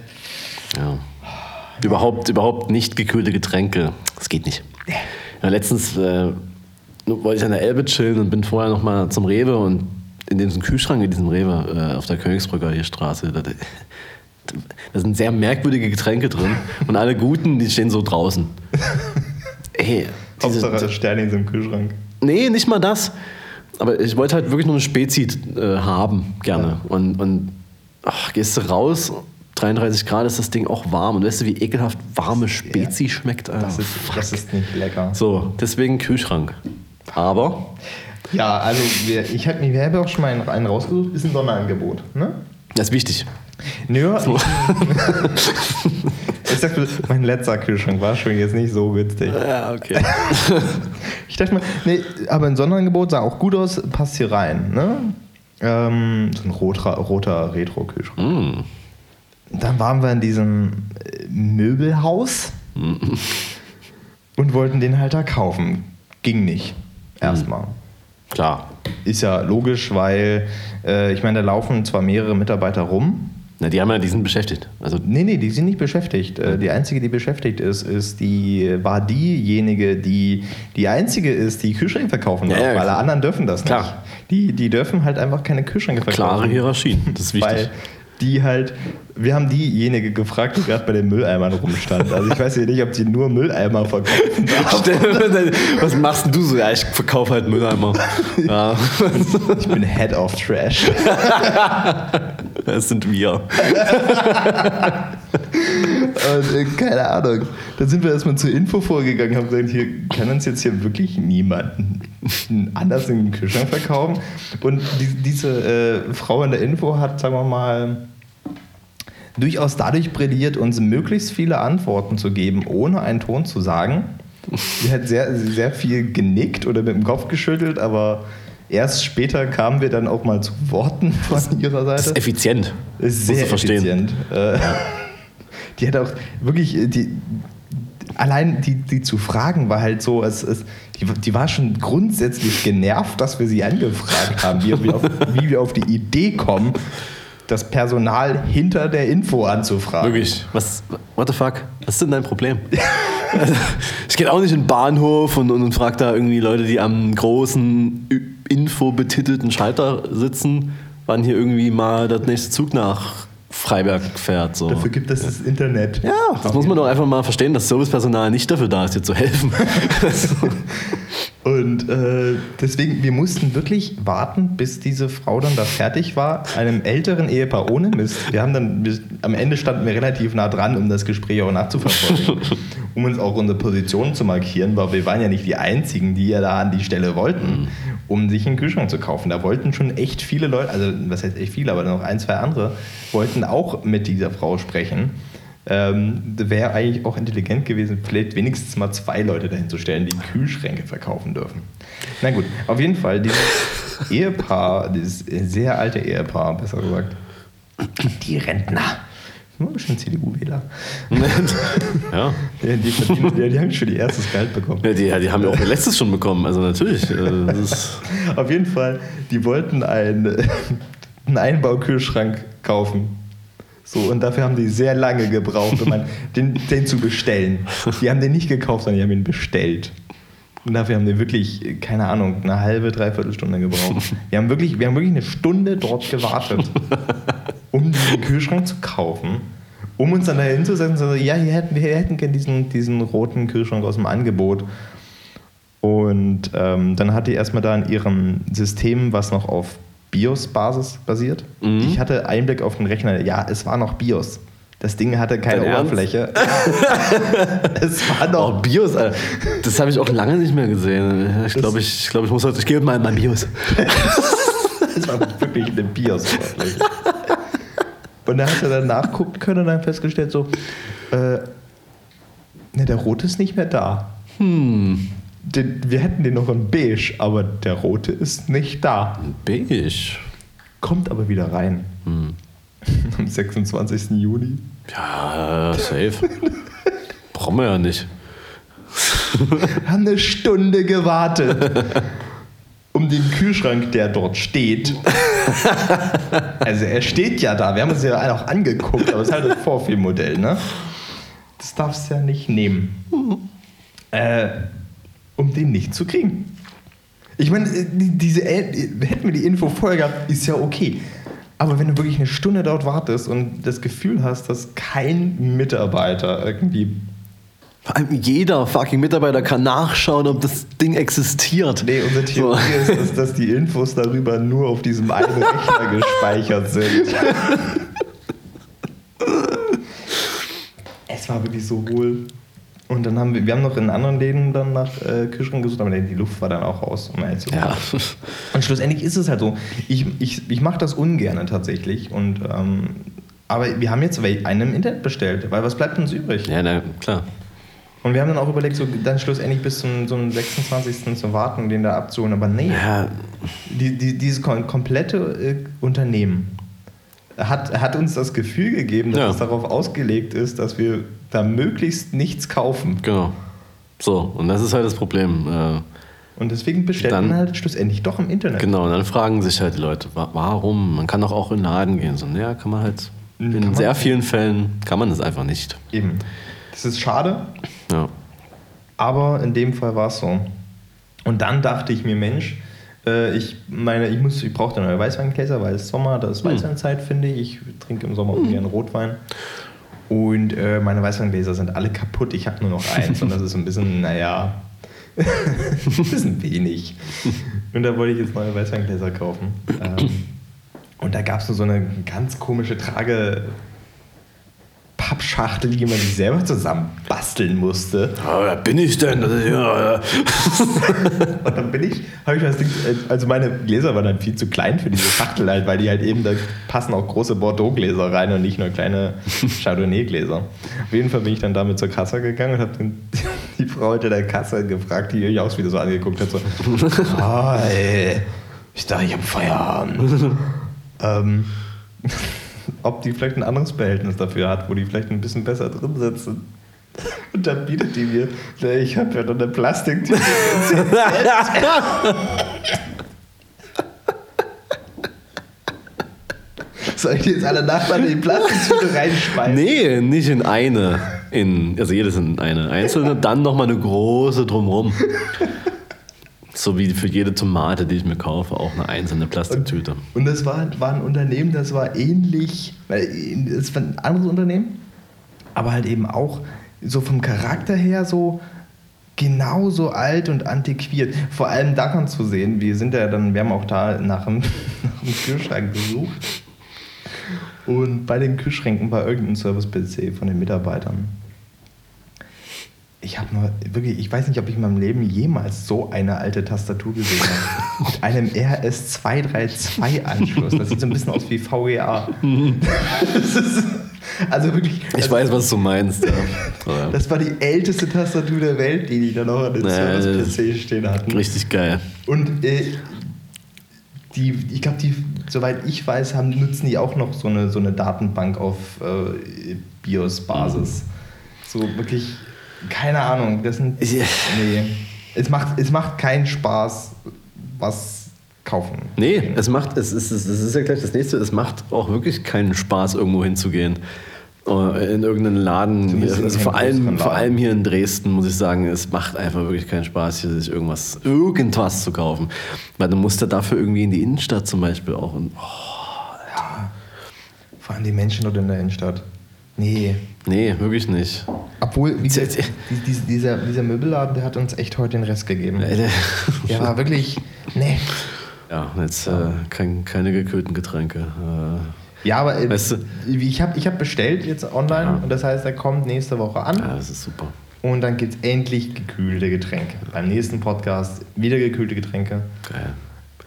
Ja. Überhaupt, überhaupt nicht gekühlte Getränke. Das geht nicht. Ja, letztens äh, wollte ich an der Elbe chillen und bin vorher noch mal zum Rewe und in diesem Kühlschrank in diesem Rewe äh, auf der Königsbrücker hier Straße, da, da sind sehr merkwürdige Getränke drin und alle guten, die stehen so draußen. Ey, diese, Hauptsache Sternings im Kühlschrank. Nee, nicht mal das. Aber ich wollte halt wirklich nur eine Spezi äh, haben, gerne. Und, und ach, gehst du raus, 33 Grad ist das Ding auch warm. Und weißt du, wie ekelhaft warme Spezi schmeckt? Alter? Das ist, das ist nicht lecker. So, deswegen Kühlschrank. Aber, Ja, also wir, ich habe mir habe auch schon mal einen, einen rausgesucht, ist ein Sonderangebot. Ne? das ist wichtig. Nö, ich, ich mal, mein letzter Kühlschrank war schon jetzt nicht so günstig. Ja, okay. Ich dachte mal, nee, aber ein Sonderangebot sah auch gut aus, passt hier rein. Ne? Ähm, so ein roter, roter Retro-Kühlschrank. mm. Dann waren wir in diesem äh, Möbelhaus und wollten den halt da kaufen. Ging nicht. Erstmal. Klar. Ist ja logisch, weil äh, ich meine, da laufen zwar mehrere Mitarbeiter rum. Na, die haben ja, die sind beschäftigt. Also, Nee, nee, die sind nicht beschäftigt. Äh, die einzige, die beschäftigt ist, ist die, war diejenige, die die einzige ist, die Kühlschränke verkaufen darf, Ja, ja, weil alle anderen dürfen das Klar. nicht. Die, die dürfen halt einfach keine Kühlschränke verkaufen. klare Hierarchien. Das ist wichtig. Weil die halt, wir haben diejenige gefragt, die gerade bei den Mülleimern rumstand. Also ich weiß ja nicht, ob die nur Mülleimer verkaufen. Was machst denn du so? Ja, ich verkaufe halt Mülleimer. Ja, Ich bin Head of Trash. das sind wir. Und, äh, keine Ahnung. Dann sind wir erstmal zur Info vorgegangen, haben gesagt, hier kann uns jetzt hier wirklich niemanden anders in den Kühlschrank verkaufen. Und die, diese äh, Frau in der Info hat, sagen wir mal, durchaus dadurch brilliert, uns möglichst viele Antworten zu geben, ohne einen Ton zu sagen. Sie hat sehr, sehr viel genickt oder mit dem Kopf geschüttelt, aber erst später kamen wir dann auch mal zu Worten von ihrer Das Seite. ist effizient. Ist sehr effizient. Äh, Die hat auch wirklich, äh, die, allein die, die zu fragen war halt so, es, es, die, die war schon grundsätzlich genervt, dass wir sie angefragt haben, wie, wir auf, wie wir auf die Idee kommen, das Personal hinter der Info anzufragen. Wirklich. Was, what the fuck? Was ist denn dein Problem? Also, ich gehe auch nicht in den Bahnhof und, und, und frage da irgendwie Leute, die am großen infobetitelten Schalter sitzen, wann hier irgendwie mal der nächste Zug nach Freiberg fährt. So. Dafür gibt es das Internet. Ja, das muss man doch einfach mal verstehen, dass Servicepersonal nicht dafür da ist, dir zu helfen. Und äh, deswegen, wir mussten wirklich warten, bis diese Frau dann da fertig war. Einem älteren Ehepaar ohne Mist. Wir haben dann, bis, am Ende standen wir relativ nah dran, um das Gespräch auch nachzuverfolgen. um uns auch unsere Position zu markieren, weil wir waren ja nicht die Einzigen, die ja da an die Stelle wollten. um sich einen Kühlschrank zu kaufen. Da wollten schon echt viele Leute, also was heißt echt viele, aber noch ein, zwei andere, wollten auch mit dieser Frau sprechen. Ähm, Wäre eigentlich auch intelligent gewesen, vielleicht wenigstens mal zwei Leute dahin zu stellen, die Kühlschränke verkaufen dürfen. Na gut, auf jeden Fall, dieses Ehepaar, dieses sehr alte Ehepaar, besser gesagt, die Rentner. Nur bestimmt CDU-Wähler. ja. Die, die, die, die haben schon ihr erstes Gehalt bekommen. Ja, die, die haben ja auch ihr letztes schon bekommen, also natürlich. äh, Auf jeden Fall, die wollten einen, einen Einbaukühlschrank kaufen. So, und dafür haben die sehr lange gebraucht, um den, den zu bestellen. Die haben den nicht gekauft, sondern die haben ihn bestellt. Und dafür haben die wirklich, keine Ahnung, eine halbe, dreiviertel Stunde gebraucht. Wir haben wirklich, wir haben wirklich eine Stunde dort gewartet, um diesen Kühlschrank zu kaufen, um uns dann da hinzusetzen und zu sagen, ja, hier hätten, wir hätten gerne diesen, diesen roten Kühlschrank aus dem Angebot. Und ähm, dann hat die erstmal da in ihrem System, was noch auf BIOS-Basis basiert. Mhm. Ich hatte Einblick auf den Rechner. Ja, es war noch BIOS. Das Ding hatte keine Dein? Oberfläche. es war Oh, noch. Bios, Alter. Das habe ich auch lange nicht mehr gesehen. Ich glaube, ich, ich, glaub, ich muss heute, ich gehe mal in mein Bios. Es war wirklich eine BIOS-Oberfläche. Und da hat er dann nachgucken können und dann festgestellt, so, äh, ne, der rote ist nicht mehr da. Hm, Den, wir hätten den noch in beige, aber der rote ist nicht da. beige. Kommt aber wieder rein. Hm. Am 26. Juni. Ja, safe. Brauchen wir ja nicht. Haben eine Stunde gewartet. Um den Kühlschrank, der dort steht. Also er steht ja da. Wir haben uns ja auch angeguckt, aber es ist halt das Vorführmodell, ne? Das darfst du ja nicht nehmen. Äh, um den nicht zu kriegen. Ich meine, äh, die- diese, äh, hätten wir die Info vorher gehabt, ist ja okay. Aber wenn du wirklich eine Stunde dort wartest und das Gefühl hast, dass kein Mitarbeiter irgendwie Vor allem jeder fucking Mitarbeiter kann nachschauen, ob das Ding existiert. Nee, unsere Theorie So. ist, dass, dass die Infos darüber nur auf diesem einen Rechner gespeichert sind. es war wirklich so hohl. Und dann haben wir, wir haben noch in anderen Läden dann nach äh, Kühlschrank gesucht, aber die Luft war dann auch raus. Um ehrlich zu sein. Ja. Und schlussendlich ist es halt so, ich, ich, ich mache das ungern tatsächlich. Und, ähm, aber wir haben jetzt einen im Internet bestellt, weil was bleibt uns übrig? ja, na, klar. Und wir haben dann auch überlegt, so, dann schlussendlich bis zum, zum 26. zu warten, den da abzuholen. Aber nee, Ja, die, die, dieses kom- komplette äh, Unternehmen hat, hat uns das Gefühl gegeben, dass Ja. es darauf ausgelegt ist, dass wir da möglichst nichts kaufen. genau. So, und das ist halt das Problem. Äh, Und deswegen bestellt Dann- man halt schlussendlich doch im Internet. Genau, und dann fragen sich halt die Leute, wa- warum? Man kann doch auch in den Laden gehen. So, ja, kann man halt. Kann In man- sehr vielen Fällen kann man das einfach nicht. Eben. Das ist schade, Ja. aber in dem Fall war es so. Und dann dachte ich mir, Mensch, äh, ich meine, ich, muss- ich brauche neue Weißweingläser, weil es Sommer, das ist Hm. Weißweinzeit, finde ich. Ich trinke im Sommer ungern Rotwein. Und äh, meine Weißweingläser sind alle kaputt. Ich habe nur noch eins und das ist ein bisschen, naja, ein bisschen wenig. Und da wollte ich jetzt neue Weißweingläser kaufen. Ähm, und da gab es so eine ganz komische Trage. Pappschachtel, die man sich selber zusammen basteln musste. Ah, wer bin ich denn? Ja, ja. Und dann bin ich, habe ich das Ding, also meine Gläser waren dann viel zu klein für diese Schachtel halt, weil die halt eben, da passen auch große Bordeaux-Gläser rein und nicht nur kleine Chardonnay-Gläser. Auf jeden Fall bin ich dann damit zur Kasse gegangen und habe dann die Frau hinter der Kasse gefragt, die mich auch wieder so angeguckt hat, so, ah, ey, ich dachte, ich habe Feierabend. ähm, ob die vielleicht ein anderes Behältnis dafür hat, wo die vielleicht ein bisschen besser drin sitzen. Und dann bietet die mir, "Na, ich habe ja noch eine Plastiktüte. Soll ich die jetzt alle Nachbarn in die Plastiktüte reinschmeißen? Nee, nicht in eine. In, also jedes in eine einzelne, dann nochmal eine große drumrum. So wie für jede Tomate, die ich mir kaufe, auch eine einzelne Plastiktüte. Und das war, war ein Unternehmen, das war ähnlich, weil es war ein anderes Unternehmen, aber halt eben auch so vom Charakter her so genauso alt und antiquiert. Vor allem daran zu sehen, wir sind ja dann, wir haben auch da nach dem, nach dem Kühlschrank gesucht. Und bei den Kühlschränken war irgendein Service-PC von den Mitarbeitern. Ich habe nur wirklich, ich weiß nicht, ob ich in meinem Leben jemals so eine alte Tastatur gesehen habe. Mit einem RS232-Anschluss. Das sieht so ein bisschen aus wie VGA. Ist, also wirklich. Ich also, weiß, was du meinst. Ja. Das war die älteste Tastatur der Welt, die die da noch an den Naja, Service-PC stehen hatten. Richtig geil. Und äh, die, ich glaube, die, soweit ich weiß, haben, nutzen die auch noch so eine, so eine Datenbank auf äh, BIOS-Basis. So wirklich, keine Ahnung. Das sind. Ja. Nee. Es macht, es macht keinen Spaß, was kaufen. Nee, es macht, es ist, es ist ja gleich das nächste, es macht auch wirklich keinen Spaß, irgendwo hinzugehen. Äh, In irgendeinen Laden, also vor allem, vor allem hier in Dresden, muss ich sagen, es macht einfach wirklich keinen Spaß, hier sich irgendwas, irgendwas zu kaufen. Weil du musst ja dafür irgendwie in die Innenstadt zum Beispiel auch. Und, oh, Vor allem die Menschen dort in der Innenstadt. Nee. nee, wirklich nicht. Obwohl, wie gesagt, dieser, dieser Möbelladen, der hat uns echt heute den Rest gegeben. Äh, Der war wirklich. Nee. Ja, jetzt äh, kein, keine gekühlten Getränke. Äh, Ja, aber äh, Weißt du- ich habe ich hab bestellt jetzt online Ja. und das heißt, er kommt nächste Woche an ja, das ist super. und dann gibt es endlich gekühlte Getränke. Beim nächsten Podcast wieder gekühlte Getränke. Geil.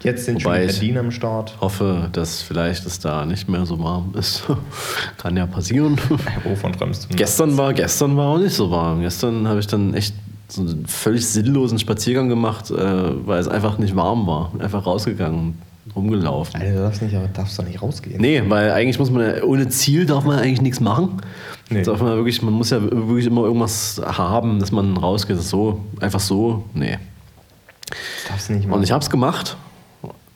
Jetzt sind Wobei schon ich- Berlin am Start. Hoffe, dass vielleicht es da nicht mehr so warm ist. Kann ja passieren. Wovon träumst du? Gestern war, gestern war auch nicht so warm. Gestern habe ich dann echt so einen völlig sinnlosen Spaziergang gemacht, äh, weil es einfach nicht warm war. Einfach rausgegangen, rumgelaufen. Alter, du darfst, nicht, aber darfst doch nicht rausgehen. Nee, weil eigentlich muss man ja, ohne Ziel darf man eigentlich nichts machen. Nee. Darf man, wirklich, man muss ja wirklich immer irgendwas haben, dass man rausgeht. So, einfach so, nee. Das darfst du nicht Und machen. ich habe es gemacht,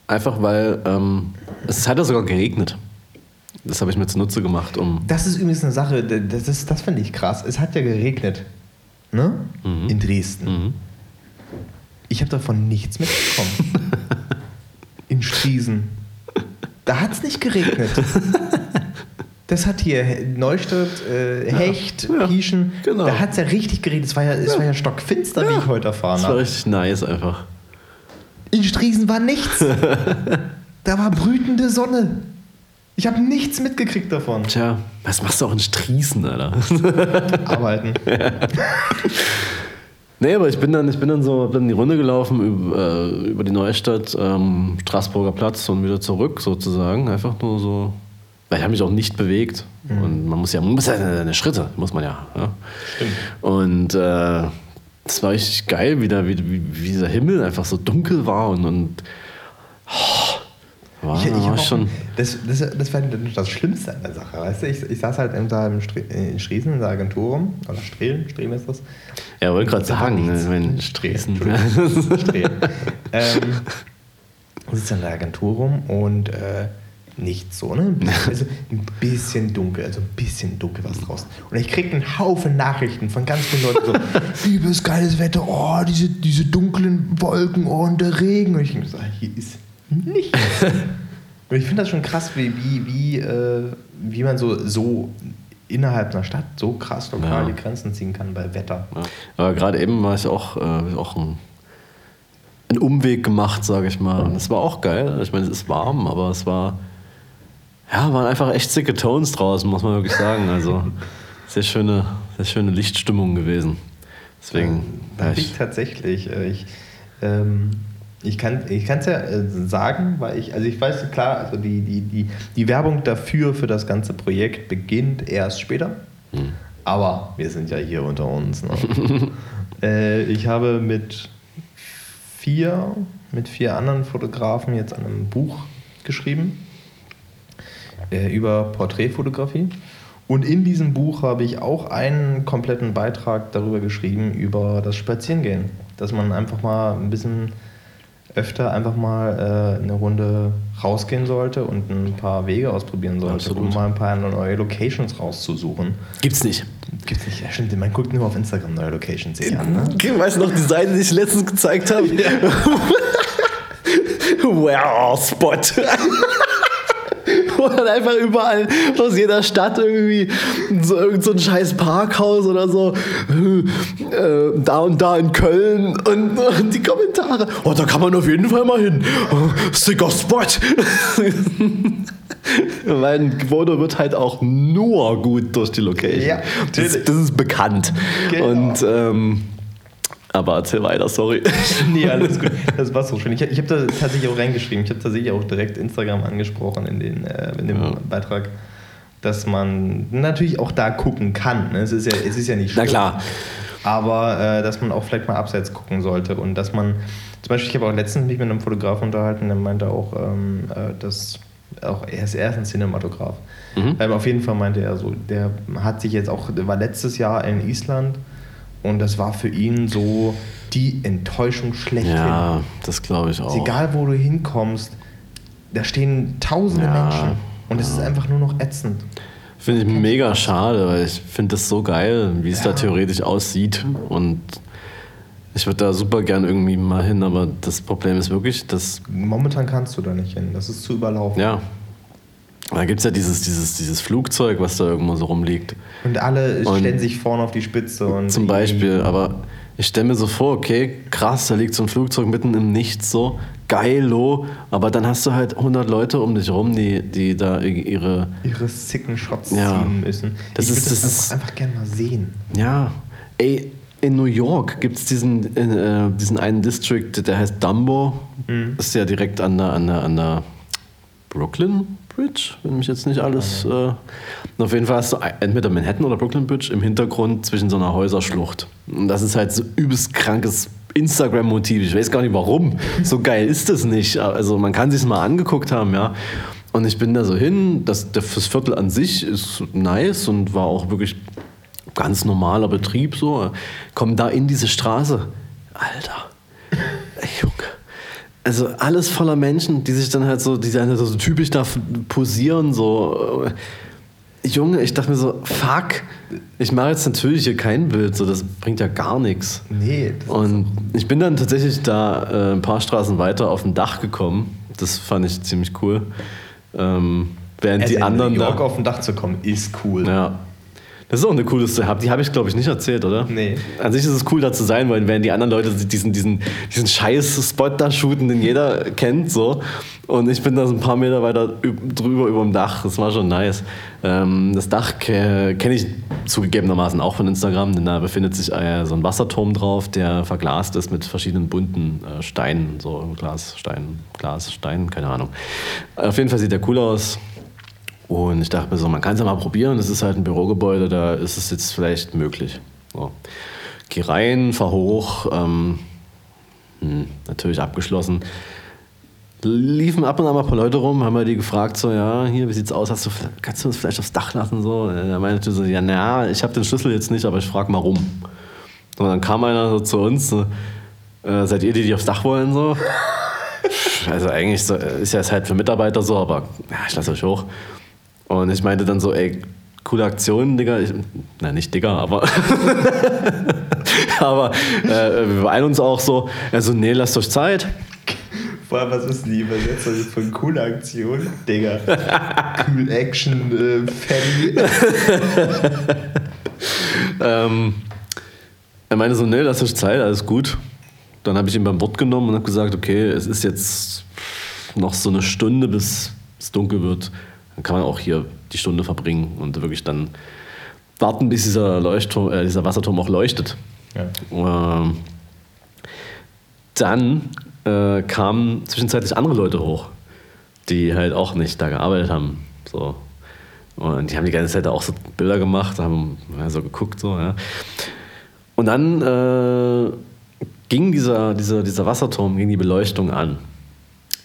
einfach weil ähm, es hat ja sogar geregnet. Das habe ich mir zunutze gemacht, um. Das ist übrigens eine Sache, das, ist, das finde ich krass. Es hat ja geregnet. Ne? In Dresden. Mhm. Ich habe davon nichts mitbekommen. In Striesen. Da hat es nicht geregnet. Das hat hier Neustadt, äh, Hecht, ja, Pieschen. genau. Da hat es ja richtig geregnet. Es war ja, es war ja stockfinster, wie ich heute erfahren Das war habe. richtig nice einfach. In Striesen war nichts. da war brütende Sonne. Ich habe nichts mitgekriegt davon. Tja, was machst du auch in Striesen, Alter? Arbeiten. nee, aber ich bin dann, ich bin dann so dann die Runde gelaufen über, äh, über die Neustadt, ähm, Straßburger Platz und wieder zurück sozusagen. Einfach nur so. Weil ich habe mich auch nicht bewegt. Und man muss ja, man muss ja eine Schritte, muss man ja. ja. Stimmt. Und äh, das war richtig geil, wie, da, wie, wie, dieser Himmel einfach so dunkel war und, und oh, war, Ich, ich war hab auch, schon. das, das, das war das Schlimmste an der Sache. Weißt du? ich, ich saß halt in, da im Stre in Striesen in der Agentur rum. Oder Strehlen, Strehlen ist das. Ja, wollte gerade sagen, ne, wenn Stresen. Strehlen. ähm, sitze in der Agentur rum und äh, nicht so, ne? Ein bisschen, also ein bisschen dunkel, also ein bisschen dunkel was draußen. Und ich krieg einen Haufen Nachrichten von ganz vielen Leuten so, übelst geiles Wetter, oh, diese, diese dunklen Wolken, oh, und der Regen. Und ich denke so, hier ist nichts. Und ich finde das schon krass, wie, wie, wie, äh, wie man so, so innerhalb einer Stadt so krass lokal Ja. die Grenzen ziehen kann bei Wetter. Ja. Aber gerade eben war ich auch, äh, auch ein, einen Umweg gemacht, sage ich mal. Und es war auch geil. Ich meine, es ist warm, aber es war, ja, waren einfach echt sicke Tones draußen, muss man wirklich sagen. Also sehr schöne, sehr schöne Lichtstimmung gewesen. Deswegen, ja, ich, tatsächlich. Äh, ich ähm, ich kann es ja äh, sagen, weil ich, also ich weiß klar, also die, die, die, die Werbung dafür, für das ganze Projekt beginnt erst später. Hm. Aber wir sind ja hier unter uns. Ne? äh, ich habe mit vier, mit vier anderen Fotografen jetzt an einem Buch geschrieben äh, über Porträtfotografie. Und in diesem Buch habe ich auch einen kompletten Beitrag darüber geschrieben, über das Spazierengehen. Dass man einfach mal ein bisschen öfter einfach mal äh, eine Runde rausgehen sollte und ein paar Wege ausprobieren sollte, Absolut. um mal ein paar neue Locations rauszusuchen. gibt's nicht. Gibt's nicht, ja stimmt, man guckt nur auf Instagram neue Locations sich an, ne? Weißt du noch die Seite, die ich letztens gezeigt habe? Where Spot. Wo dann einfach überall aus jeder Stadt irgendwie so, irgend so ein scheiß Parkhaus oder so, äh, da und da in Köln und, und, die Kommentare, oh, da kann man auf jeden Fall mal hin. Oh, sicker Spot. mein Foto wird halt auch nur gut durch die Location. Ja, das, das ist bekannt. Genau. Und ähm, aber erzähl weiter, sorry. nee, alles gut. Das war so schön. Ich, ich habe da tatsächlich auch reingeschrieben. Ich habe tatsächlich auch direkt Instagram angesprochen in, den, äh, in dem Ja. Beitrag, dass man natürlich auch da gucken kann. ne? Es ist ja, es ist ja nicht Na klar. Aber äh, dass man auch vielleicht mal abseits gucken sollte und dass man, zum Beispiel, ich habe auch letztens mich mit einem Fotograf unterhalten, der meinte auch, ähm, äh, dass auch er ist, er ist ein Cinematograf. Mhm. Ähm, auf jeden Fall meinte er so, der hat sich jetzt auch, der war letztes Jahr in Island und das war für ihn so die Enttäuschung schlechthin. Ja, das glaube ich auch. egal, wo du hinkommst, da stehen tausende Ja, Menschen und es ist einfach nur noch ätzend. Finde ich mega schade, weil ich finde das so geil, wie es da Ja. theoretisch aussieht. Und ich würde da super gern irgendwie mal hin, aber das Problem ist wirklich, dass, Momentan kannst du da nicht hin, das ist zu überlaufen. ja, da gibt es ja dieses, dieses, dieses Flugzeug, was da irgendwo so rumliegt. Und alle Und- stellen sich vorne auf die Spitze. Und Zum Beispiel, aber ich stelle mir so vor, okay, krass, da liegt so ein Flugzeug mitten im Nichts so, geilo, aber dann hast du halt 100 Leute um dich rum, die, die da ihre, ihre sicken Shots Ja. ziehen müssen. Das ich ist- würde das, das einfach gerne mal sehen. ja, ey, in New York gibt es diesen, äh, diesen einen District, der heißt Dumbo, Mhm. ist ja direkt an der, an der, an der Brooklyn Bridge, wenn mich jetzt nicht alles. Äh, auf jeden Fall hast du entweder Manhattan oder Brooklyn Bridge im Hintergrund zwischen so einer Häuserschlucht. Und das ist halt so übelst krankes Instagram-Motiv. Ich weiß gar nicht warum. So geil ist das nicht. Also man kann sich mal angeguckt haben, ja. Und ich bin da so hin. Das, das Viertel an sich ist nice und war auch wirklich ganz normaler Betrieb so. Komm da in diese Straße. Alter. Ey. Also alles voller Menschen, die sich dann halt so, die dann halt so typisch da posieren, so. Junge, ich dachte mir so, fuck, ich mache jetzt natürlich hier kein Bild, so das bringt ja gar nichts. Nee, das Und ich bin dann tatsächlich da äh, ein paar Straßen weiter auf ein Dach gekommen. Das fand ich ziemlich cool. Ähm, während also die anderen in New York da. auf dem Dach zu kommen, ist cool. Ja. Das ist auch eine coole Story. Die habe ich, glaube ich, nicht erzählt, oder? Nee. An sich ist es cool, da zu sein, weil wenn die anderen Leute diesen, diesen, diesen scheiß Spot da shooten, den jeder kennt, so. Und ich bin da so ein paar Meter weiter üb- drüber über dem Dach. Das war schon nice. Ähm, das Dach ke kenne ich zugegebenermaßen auch von Instagram, denn da befindet sich äh, so ein Wasserturm drauf, der verglast ist mit verschiedenen bunten äh, Steinen. So Glas, Stein, Glas, Stein, keine Ahnung. Auf jeden Fall sieht der cool aus. Und ich dachte mir so, man kann es ja mal probieren. Das ist halt ein Bürogebäude, da ist es jetzt vielleicht möglich. So. Geh rein, fahr hoch, ähm, hm, natürlich abgeschlossen. Liefen ab und an mal ein paar Leute rum, haben wir die gefragt, so, ja, hier, wie sieht's aus? Hast du, kannst du das vielleicht aufs Dach lassen? So? Er meinte so, ja, na, ich habe den Schlüssel jetzt nicht, aber ich frage mal rum. Und dann kam einer so zu uns, so, äh, seid ihr die, die aufs Dach wollen? So? Also eigentlich so, ist ja es halt für Mitarbeiter so, aber ja, ich lasse euch hoch. Und ich meinte dann so, ey, coole Aktion, Digga. Ich, na, nicht Digga, aber. aber äh, wir beeilen uns auch so. Also, nee, lasst euch Zeit. Vor allem, was ist denn die Übersetzung von coole Aktion? Digga. cool Action, äh, Fatty. Ähm, er meinte so, nee, lasst euch Zeit, alles gut. Dann habe ich ihn beim Wort genommen und habe gesagt, okay, es ist jetzt noch so eine Stunde, bis es dunkel wird. Dann kann man auch hier die Stunde verbringen und wirklich dann warten, bis dieser, Leuchtturm, äh, dieser Wasserturm auch leuchtet. Ja. Ähm, dann äh, kamen zwischenzeitlich andere Leute hoch, die halt auch nicht da gearbeitet haben. So. Und die haben die ganze Zeit da auch so Bilder gemacht, haben ja, so geguckt. So, ja. Und dann äh, ging dieser, dieser, dieser Wasserturm, ging die Beleuchtung an.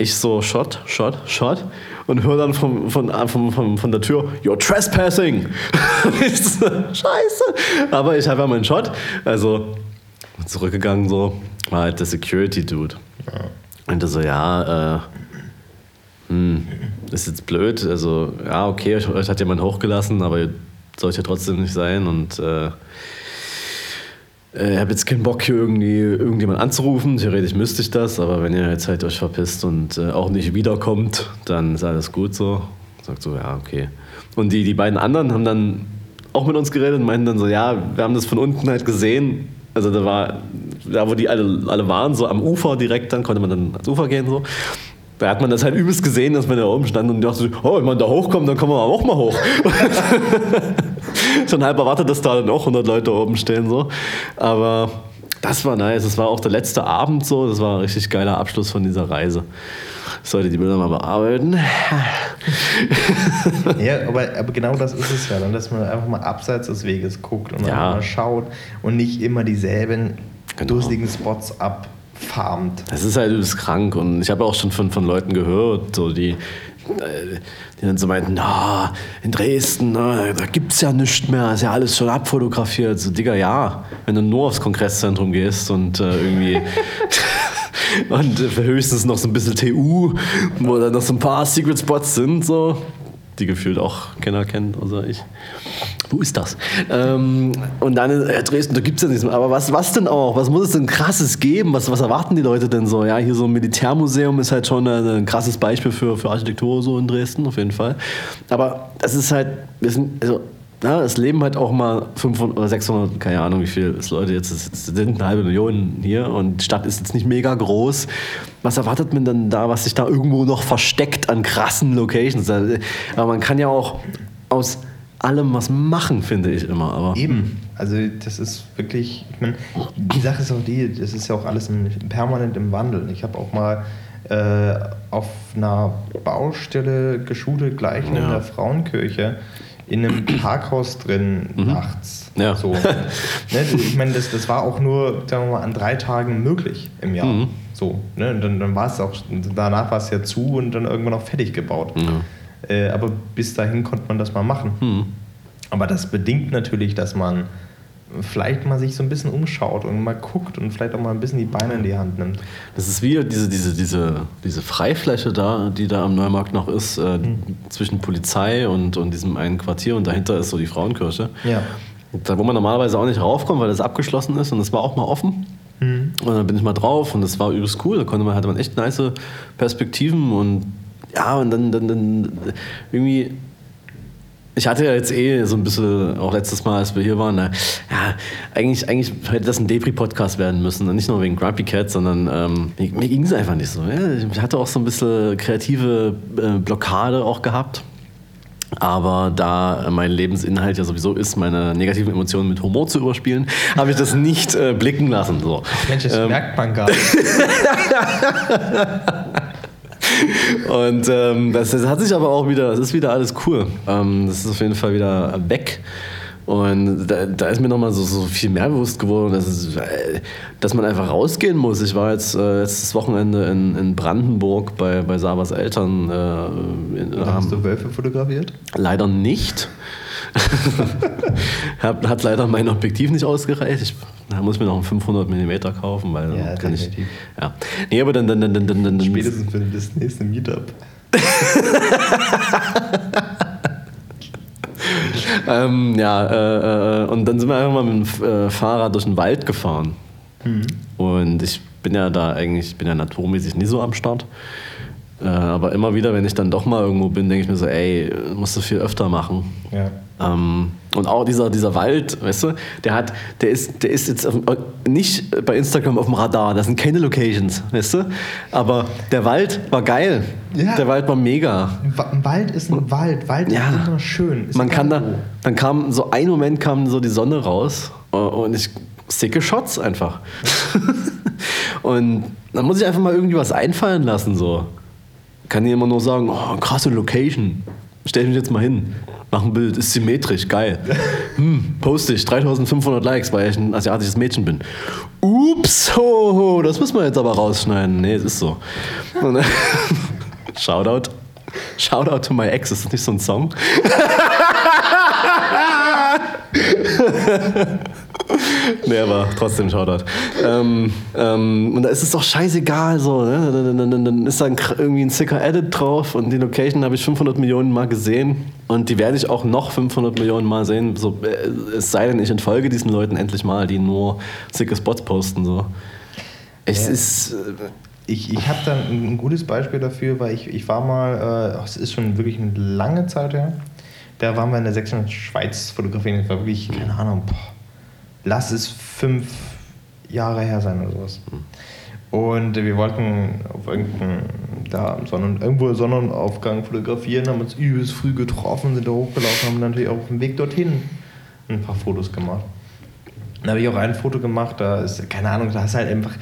Ich so, Shot, Shot, Shot und höre dann vom, von, von, von, von der Tür, You're trespassing. ich so, Scheiße. Aber ich habe ja meinen Shot. Also zurückgegangen so, war halt der Security-Dude. Und so, ja, äh, hm, ist jetzt blöd. Also, ja, okay, euch, euch hat jemand hochgelassen, aber sollte ja trotzdem nicht sein. Und äh, äh, ich habe jetzt keinen Bock, hier irgendwie irgendjemand anzurufen. Theoretisch müsste ich das, aber wenn ihr jetzt halt euch verpisst und äh, auch nicht wiederkommt, dann ist alles gut so. Sagt so, ja, okay. Und die, die beiden anderen haben dann auch mit uns geredet und meinten dann so, ja, wir haben das von unten halt gesehen. Also da war, da wo die alle, alle waren, so am Ufer direkt, dann konnte man dann ans Ufer gehen so. Da hat man das halt übelst gesehen, dass man da oben stand und dachte, so, oh, wenn man da hochkommt, dann kommen wir auch mal hoch. Schon halb erwartet, dass da dann auch 100 Leute oben stehen. So. Aber das war nice. Das war auch der letzte Abend so. Das war ein richtig geiler Abschluss von dieser Reise. Ich sollte die Bilder mal bearbeiten. ja, aber, aber genau das ist es ja, dann, dass man einfach mal abseits des Weges guckt und Ja. mal schaut und nicht immer dieselben Genau. durstigen Spots abfarmt. Das ist halt übelst krank und ich habe auch schon von, von Leuten gehört, so die, äh, die dann so meinten, na, in Dresden, na, da gibt es ja nichts mehr, ist ja alles schon abfotografiert. So, Digga, ja, wenn du nur aufs Kongresszentrum gehst und äh, irgendwie und höchstens noch so ein bisschen TU, wo dann noch so ein paar Secret Spots sind, so, die gefühlt auch keiner kennt, außer ich. Wo ist das? Ähm, und dann in äh, Dresden, da gibt es ja nichts mehr. Aber was, was denn auch? Was muss es denn krasses geben? Was, was erwarten die Leute denn so? Ja, hier so ein Militärmuseum ist halt schon ein, ein krasses Beispiel für, für Architektur so in Dresden, auf jeden Fall. Aber das ist halt, wir sind, also, ja, es leben halt auch mal 500 oder 600, keine Ahnung, wie viel es Leute jetzt es sind, eine halbe Million hier und die Stadt ist jetzt nicht mega groß. Was erwartet man dann da, was sich da irgendwo noch versteckt an krassen Locations? Aber man kann ja auch aus allem was machen, finde ich immer. Aber Eben. Also das ist wirklich, ich meine, die Sache ist auch die, das ist ja auch alles im, permanent im Wandel. Ich habe auch mal äh, auf einer Baustelle geschult, gleich in Ja. der Frauenkirche, in einem Parkhaus drin nachts. Ja. So. ne, ich meine, das, das war auch nur, sagen wir mal, an drei Tagen möglich im Jahr. Mhm. So. Ne? Und dann, dann war es auch, danach war es ja zu und dann irgendwann auch fertig gebaut. Äh, aber bis dahin konnte man das mal machen. Hm. Aber das bedingt natürlich, dass man vielleicht mal sich so ein bisschen umschaut und mal guckt und vielleicht auch mal ein bisschen die Beine in die Hand nimmt. Das ist wie diese, diese, diese, diese Freifläche da, die da am Neumarkt noch ist, äh, zwischen Polizei und, und diesem einen Quartier und dahinter ist so die Frauenkirche. Ja. Da, wo man normalerweise auch nicht raufkommt, weil das abgeschlossen ist und das war auch mal offen. Und dann bin ich mal drauf und das war übelst cool. Da konnte man, hatte man echt nice Perspektiven und ja, und dann, dann, dann irgendwie. Ich hatte ja jetzt eh so ein bisschen, auch letztes Mal, als wir hier waren, na, ja, eigentlich, eigentlich hätte das ein Depri-Podcast werden müssen. Und nicht nur wegen Grumpy Cat, sondern ähm, mir, mir ging es einfach nicht so. Ja. Ich hatte auch so ein bisschen kreative äh, Blockade auch gehabt. Aber da mein Lebensinhalt ja sowieso ist, meine negativen Emotionen mit Humor zu überspielen, habe ich das nicht äh, blicken lassen. So. Mensch, das Ähm, merkt man gar nicht. Und ähm, das, das hat sich aber auch wieder, es ist wieder alles cool. Ähm, das ist auf jeden Fall wieder weg. Und da, da ist mir nochmal so, so viel mehr bewusst geworden, dass, es, äh, dass man einfach rausgehen muss. Ich war jetzt äh, letztes Wochenende in, in Brandenburg bei, bei Sabas Eltern. Äh, in, hast du Wölfe fotografiert? Leider nicht. hat, hat leider mein Objektiv nicht ausgereicht. Ich da muss mir noch einen 500 mm kaufen, weil Ja, dann kann ich. Ja. Nee, aber dann, dann, dann, dann, dann, dann Spätestens für das nächste Meetup. Ähm, ja, äh, äh, und dann sind wir einfach mal mit dem äh, Fahrrad durch den Wald gefahren. Und ich bin ja da eigentlich, ich bin ja naturmäßig nie so am Start. Äh, aber immer wieder, wenn ich dann doch mal irgendwo bin, denke ich mir so, ey, musst du viel öfter machen. Ja. Ähm, und auch dieser, dieser Wald, weißt du, der hat, der ist, der ist jetzt auf, nicht bei Instagram auf dem Radar, das sind keine Locations, weißt du? Aber der Wald war geil. Ja. Der Wald war mega. Ein Wa- ein Wald ist ein Wald. Wald Ja. ist immer schön. Ist Man kann da, dann kam so ein Moment kam so die Sonne raus äh, und ich sicke Shots einfach. und dann muss ich einfach mal irgendwie was einfallen lassen so. Kann dir immer nur sagen, oh, krasse Location. Stell mich jetzt mal hin. Mach ein Bild, ist symmetrisch, geil. Hm, poste ich, 3500 Likes, weil ich ein asiatisches Mädchen bin. Ups, ho, ho, das muss man jetzt aber rausschneiden. Nee, es ist so. Shoutout. Shoutout to my ex, ist das nicht so ein Song? nee, aber trotzdem Shoutout. Ähm, ähm, und da ist es doch scheißegal so. Ne? Dann, dann, dann, dann ist da ein, irgendwie ein sicker Edit drauf und die Location habe ich 500 Millionen Mal gesehen und die werde ich auch noch 500 Millionen Mal sehen. So, äh, es sei denn, ich entfolge diesen Leuten endlich mal, die nur sicke Spots posten. So. Es Ja. ist. Äh, ich, ich habe da ein, gutes Beispiel dafür, weil ich, ich war mal, äh, es ist schon wirklich eine lange Zeit her, da waren wir in der sächsischen Schweiz fotografieren. Das war wirklich, keine Ahnung, boah, lass es fünf Jahre her sein oder sowas. Und wir wollten auf irgendeinem, da Sonnen, irgendwo Sonnenaufgang fotografieren, haben uns übelst früh getroffen, sind da hochgelaufen, haben natürlich auch auf dem Weg dorthin ein paar Fotos gemacht. Dann habe ich auch ein Foto gemacht, da ist, keine Ahnung, da ist halt einfach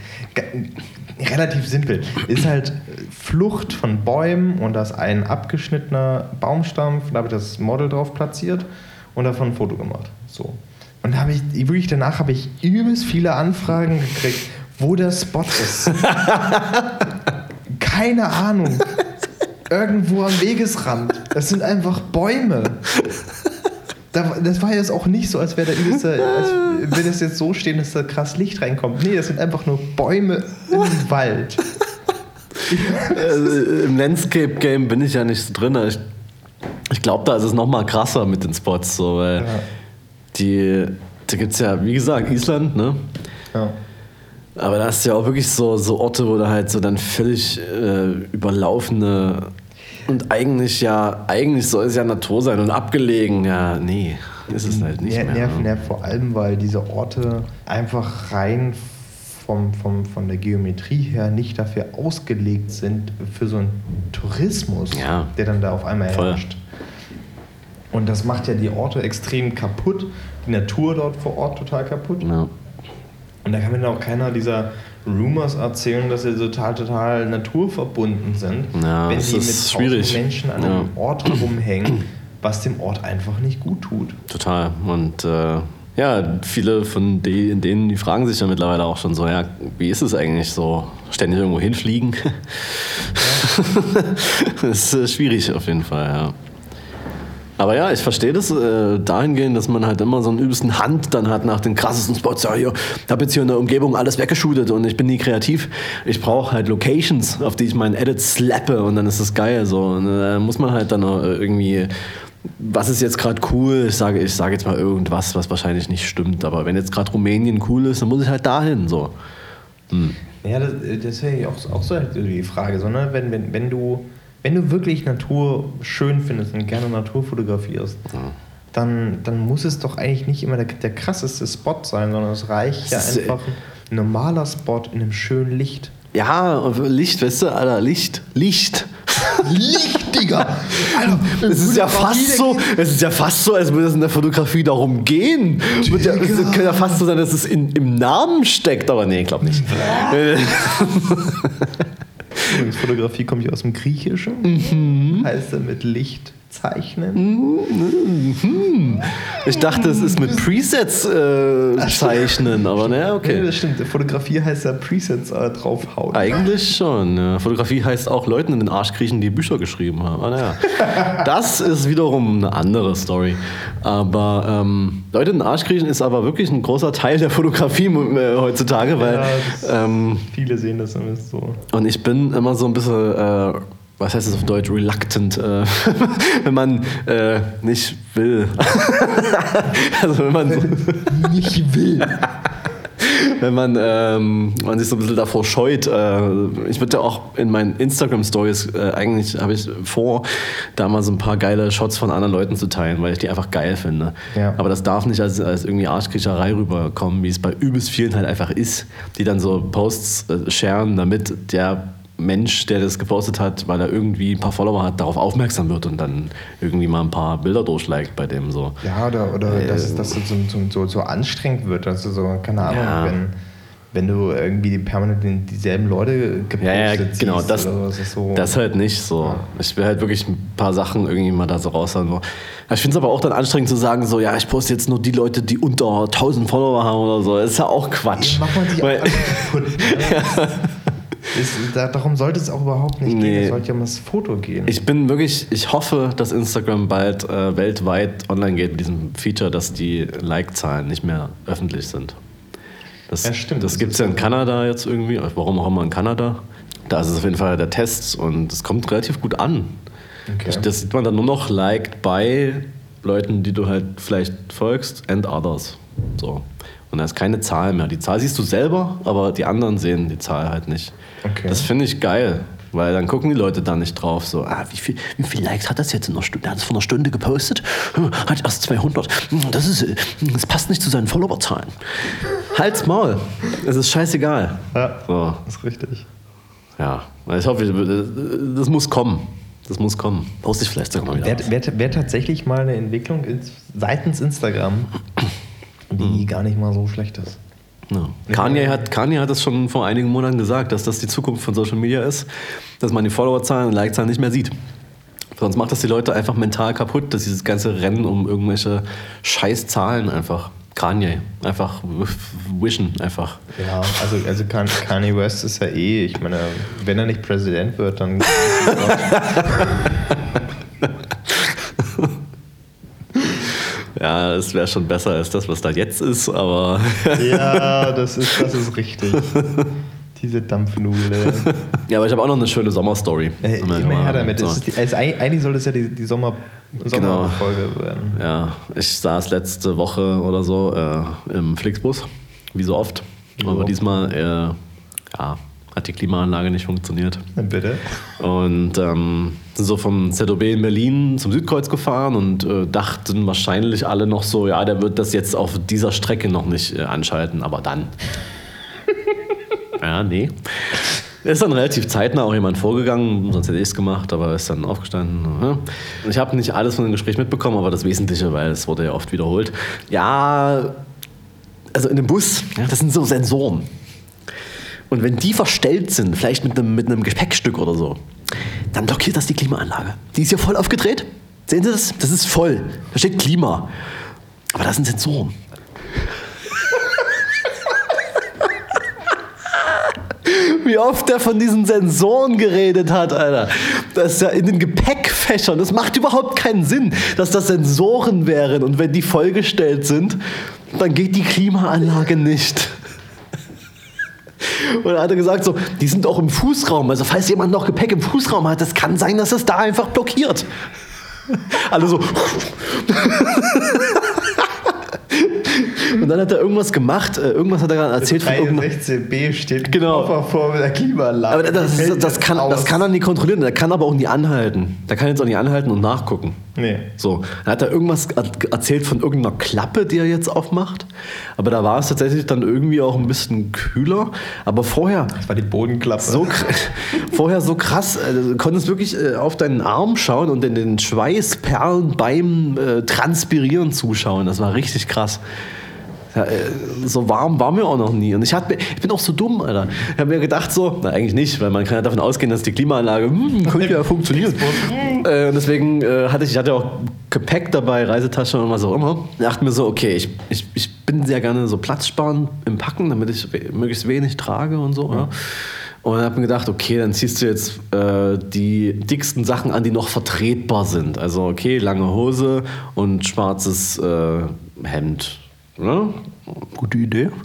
relativ simpel. Ist halt Flucht von Bäumen und da ist ein abgeschnittener Baumstamm, da habe ich das Model drauf platziert und davon ein Foto gemacht. So. Und habe ich, wirklich danach habe ich übelst viele Anfragen gekriegt, wo der Spot ist. Keine Ahnung. Irgendwo am Wegesrand. Das sind einfach Bäume. Das war jetzt auch nicht so, als wäre da übelste, als würde es jetzt so stehen, dass da krass Licht reinkommt. Nee, das sind einfach nur Bäume im Wald. Also, Im Landscape-Game bin ich ja nicht so drin. Ich, ich glaube, da ist es noch mal krasser mit den Spots. So, weil Ja. Die, da gibt es ja, wie gesagt, Island, ne? Ja. Aber da ist ja auch wirklich so, so Orte, wo da halt so dann völlig äh, überlaufene und eigentlich ja, eigentlich soll es ja Natur sein und abgelegen. Ja, nee, ist es halt nicht Ner- mehr. Nerven, ne? nerven vor allem, weil diese Orte einfach rein vom, vom, von der Geometrie her nicht dafür ausgelegt sind für so einen Tourismus, Ja. der dann da auf einmal Voll. herrscht. Und das macht ja die Orte extrem kaputt, die Natur dort vor Ort total kaputt. Ja. Und da kann mir auch keiner dieser Rumors erzählen, dass sie total, total naturverbunden sind, Ja, wenn das die mit schwierig. Menschen an Ja. einem Ort rumhängen, was dem Ort einfach nicht gut tut. Total. Und äh, ja, viele von de- denen, die fragen sich ja mittlerweile auch schon so, ja, wie ist es eigentlich so, ständig irgendwo hinfliegen? das ist äh, schwierig auf jeden Fall, ja. Aber ja, ich verstehe das äh, dahingehend, dass man halt immer so einen übelsten Hand dann hat nach den krassesten Spots. Ja, ich habe jetzt hier in der Umgebung alles weggeshootet und ich bin nie kreativ. Ich brauche halt Locations, auf die ich meinen Edit slappe und dann ist das geil. So. Und äh, da muss man halt dann auch irgendwie, was ist jetzt gerade cool? Ich sage, ich sage jetzt mal irgendwas, was wahrscheinlich nicht stimmt. Aber wenn jetzt gerade Rumänien cool ist, dann muss ich halt dahin. So. Ja, das, das wäre ja auch, auch so halt die Frage, so, ne? wenn, wenn, wenn, du, wenn du wirklich Natur schön findest und gerne Natur fotografierst, dann, dann muss es doch eigentlich nicht immer der, der krasseste Spot sein, sondern es reicht ja äh, einfach ein normaler Spot in einem schönen Licht. Ja, Licht, weißt du, Alter, Licht, Licht. Licht, Digga! Alter, Es ist ja fast so, es ist ja fast so, als würde es in der Fotografie darum gehen. Ja, es könnte ja fast so sein, dass es in, im Namen steckt, aber nee, ich glaube nicht. Übrigens, Fotografie kommt ja aus dem Griechischen. Mhm. Heißt damit Licht zeichnen. Ich dachte, es ist mit Presets äh, zeichnen, aber naja, Ja, okay. das stimmt. Fotografie heißt ja Presets äh, draufhauen. Eigentlich schon. Ja. Fotografie heißt auch Leuten in den Arsch kriechen, die Bücher geschrieben haben. Aber naja, das ist wiederum eine andere Story. Aber ähm, Leute in den Arsch kriechen ist aber wirklich ein großer Teil der Fotografie äh, heutzutage, weil Ja, ähm, Viele sehen das zumindest so. und ich bin immer so ein bisschen, äh, was heißt das auf Deutsch, reluctant, äh, wenn man äh, nicht will. also wenn man so, Nicht will. wenn man, ähm, man sich so ein bisschen davor scheut. Äh, ich würde ja auch in meinen Instagram-Stories, äh, eigentlich habe ich vor, da mal so ein paar geile Shots von anderen Leuten zu teilen, weil ich die einfach geil finde. Ja. Aber das darf nicht als, als irgendwie Arschkriecherei rüberkommen, wie es bei übelst vielen halt einfach ist, die dann so Posts äh, sharen, damit der Mensch, der das gepostet hat, weil er irgendwie ein paar Follower hat, darauf aufmerksam wird und dann irgendwie mal ein paar Bilder durchliked bei dem so. Ja, oder, oder Äh, dass, es- dass es so, so, so, anstrengend wird, dass du so, keine Ahnung, Ja. wenn, wenn du irgendwie permanent dieselben Leute gepostet Ja, ja, genau, das, so, das ist so. das halt nicht so. Ich will halt wirklich ein paar Sachen irgendwie mal da so raushauen. Ich finde es aber auch dann anstrengend zu sagen, so, ja, ich poste jetzt nur die Leute, die unter 1000 Follower haben oder so. Das ist ja auch Quatsch. macht man sich auch kaputt. Ist, da, darum sollte es auch überhaupt nicht Nee. gehen. Es sollte ja um das Foto gehen. Ich bin wirklich, ich hoffe, dass Instagram bald äh, weltweit online geht mit diesem Feature, dass die Like-Zahlen nicht mehr öffentlich sind. Das, Ja, stimmt. Das Das gibt es ja in Kanada jetzt irgendwie, warum auch immer in Kanada. Da ist es auf jeden Fall der Test und es kommt relativ gut an. Okay. Das, das sieht man dann nur noch liked bei Leuten, die du halt vielleicht folgst and others. So. Und da ist keine Zahl mehr. Die Zahl siehst du selber, aber die anderen sehen die Zahl halt nicht. Okay. Das finde ich geil. Weil dann gucken die Leute da nicht drauf. So, ah, wie viel, wie viel Likes hat das jetzt in einer Stunde? Er hat es vor einer Stunde gepostet, hm, hat erst 200. Hm, Das, ist, äh, das passt nicht zu seinen Followerzahlen. Halt's Maul. Es ist scheißegal. Ja, So, ist richtig. ja. Ich hoffe, das muss kommen. Das muss kommen. Poste ich vielleicht sogar mal wieder. Wäre wär, wär tatsächlich mal eine Entwicklung seitens Instagram, die gar nicht mal so schlecht ist. Ja. Kanye, hat, Kanye hat das schon vor einigen Monaten gesagt, dass das die Zukunft von Social Media ist, dass man die Followerzahlen und Likezahlen nicht mehr sieht. Sonst macht das die Leute einfach mental kaputt, dass dieses ganze Rennen um irgendwelche scheiß Zahlen einfach. Kanye, einfach wischen, einfach. Ja, also, also Kan- Kanye West ist ja eh, ich meine, wenn er nicht Präsident wird, dann. Ja, es wäre schon besser als das, was da jetzt ist, aber ja, das ist, das ist richtig. Diese Dampfnudel. ja, aber ich habe auch noch eine schöne Sommerstory. Äh, Immer- her damit. so. Die, eig- eigentlich sollte es ja die, die Sommer, Genau. Sommerfolge werden. Ja, ich saß letzte Woche oder so äh, im Flixbus, wie so oft. Aber Ja. diesmal äh, ja, hat die Klimaanlage nicht funktioniert. Bitte. Und ähm, sind so vom ZOB in Berlin zum Südkreuz gefahren und äh, dachten wahrscheinlich alle noch so, ja, der wird das jetzt auf dieser Strecke noch nicht äh, anschalten, aber dann. ja, nee. Ist dann relativ zeitnah auch jemand vorgegangen, sonst hätte ich es gemacht, aber ist dann aufgestanden. Ich habe nicht alles von dem Gespräch mitbekommen, aber das Wesentliche, weil es wurde ja oft wiederholt. Ja, also in dem Bus, das sind so Sensoren. Und wenn die verstellt sind, vielleicht mit einem, mit einem Gepäckstück oder so, dann blockiert das die Klimaanlage. Die ist hier voll aufgedreht. Sehen Sie das? Das ist voll. Da steht Klima. Aber da sind Sensoren. Wie oft der von diesen Sensoren geredet hat, Alter. Das ist ja in den Gepäckfächern. Das macht überhaupt keinen Sinn, dass das Sensoren wären. Und wenn die vollgestellt sind, dann geht die Klimaanlage nicht. Und dann hat er gesagt, so, die sind auch im Fußraum. Also falls jemand noch Gepäck im Fußraum hat, das kann sein, dass es da einfach blockiert. Alle so. Und dann hat er irgendwas gemacht, äh, irgendwas hat er gerade erzählt von irgendeiner... 16b steht Genau. Vor der Klimaanlage. Aber das, das, das, kann, das kann er nicht kontrollieren, der kann aber auch nie anhalten. Der kann jetzt auch nicht anhalten und nachgucken. Nee. So, dann hat er irgendwas er- erzählt von irgendeiner Klappe, die er jetzt aufmacht. Aber da war es tatsächlich dann irgendwie auch ein bisschen kühler. Aber vorher Das war die Bodenklappe. so, vorher so krass, äh, du konntest wirklich äh, auf deinen Arm schauen und in den Schweißperlen beim äh, Transpirieren zuschauen. Das war richtig krass. Ja, äh, so warm war mir auch noch nie. Und ich, hatte, ich bin auch so dumm, Alter. Ich habe mir gedacht so, na eigentlich nicht, weil man kann ja davon ausgehen, dass die Klimaanlage hm, könnte ja funktionieren. äh, und deswegen äh, hatte ich, ich hatte auch Gepäck dabei, Reisetasche und was auch immer. Ich dachte mir so, okay, ich, ich, ich bin sehr gerne so platzsparend im Packen, damit ich möglichst wenig trage und so. Ja. Und habe mir gedacht, okay, dann ziehst du jetzt äh, die dicksten Sachen an, die noch vertretbar sind. Also okay, lange Hose und schwarzes äh, Hemd. Ne? Gute Idee.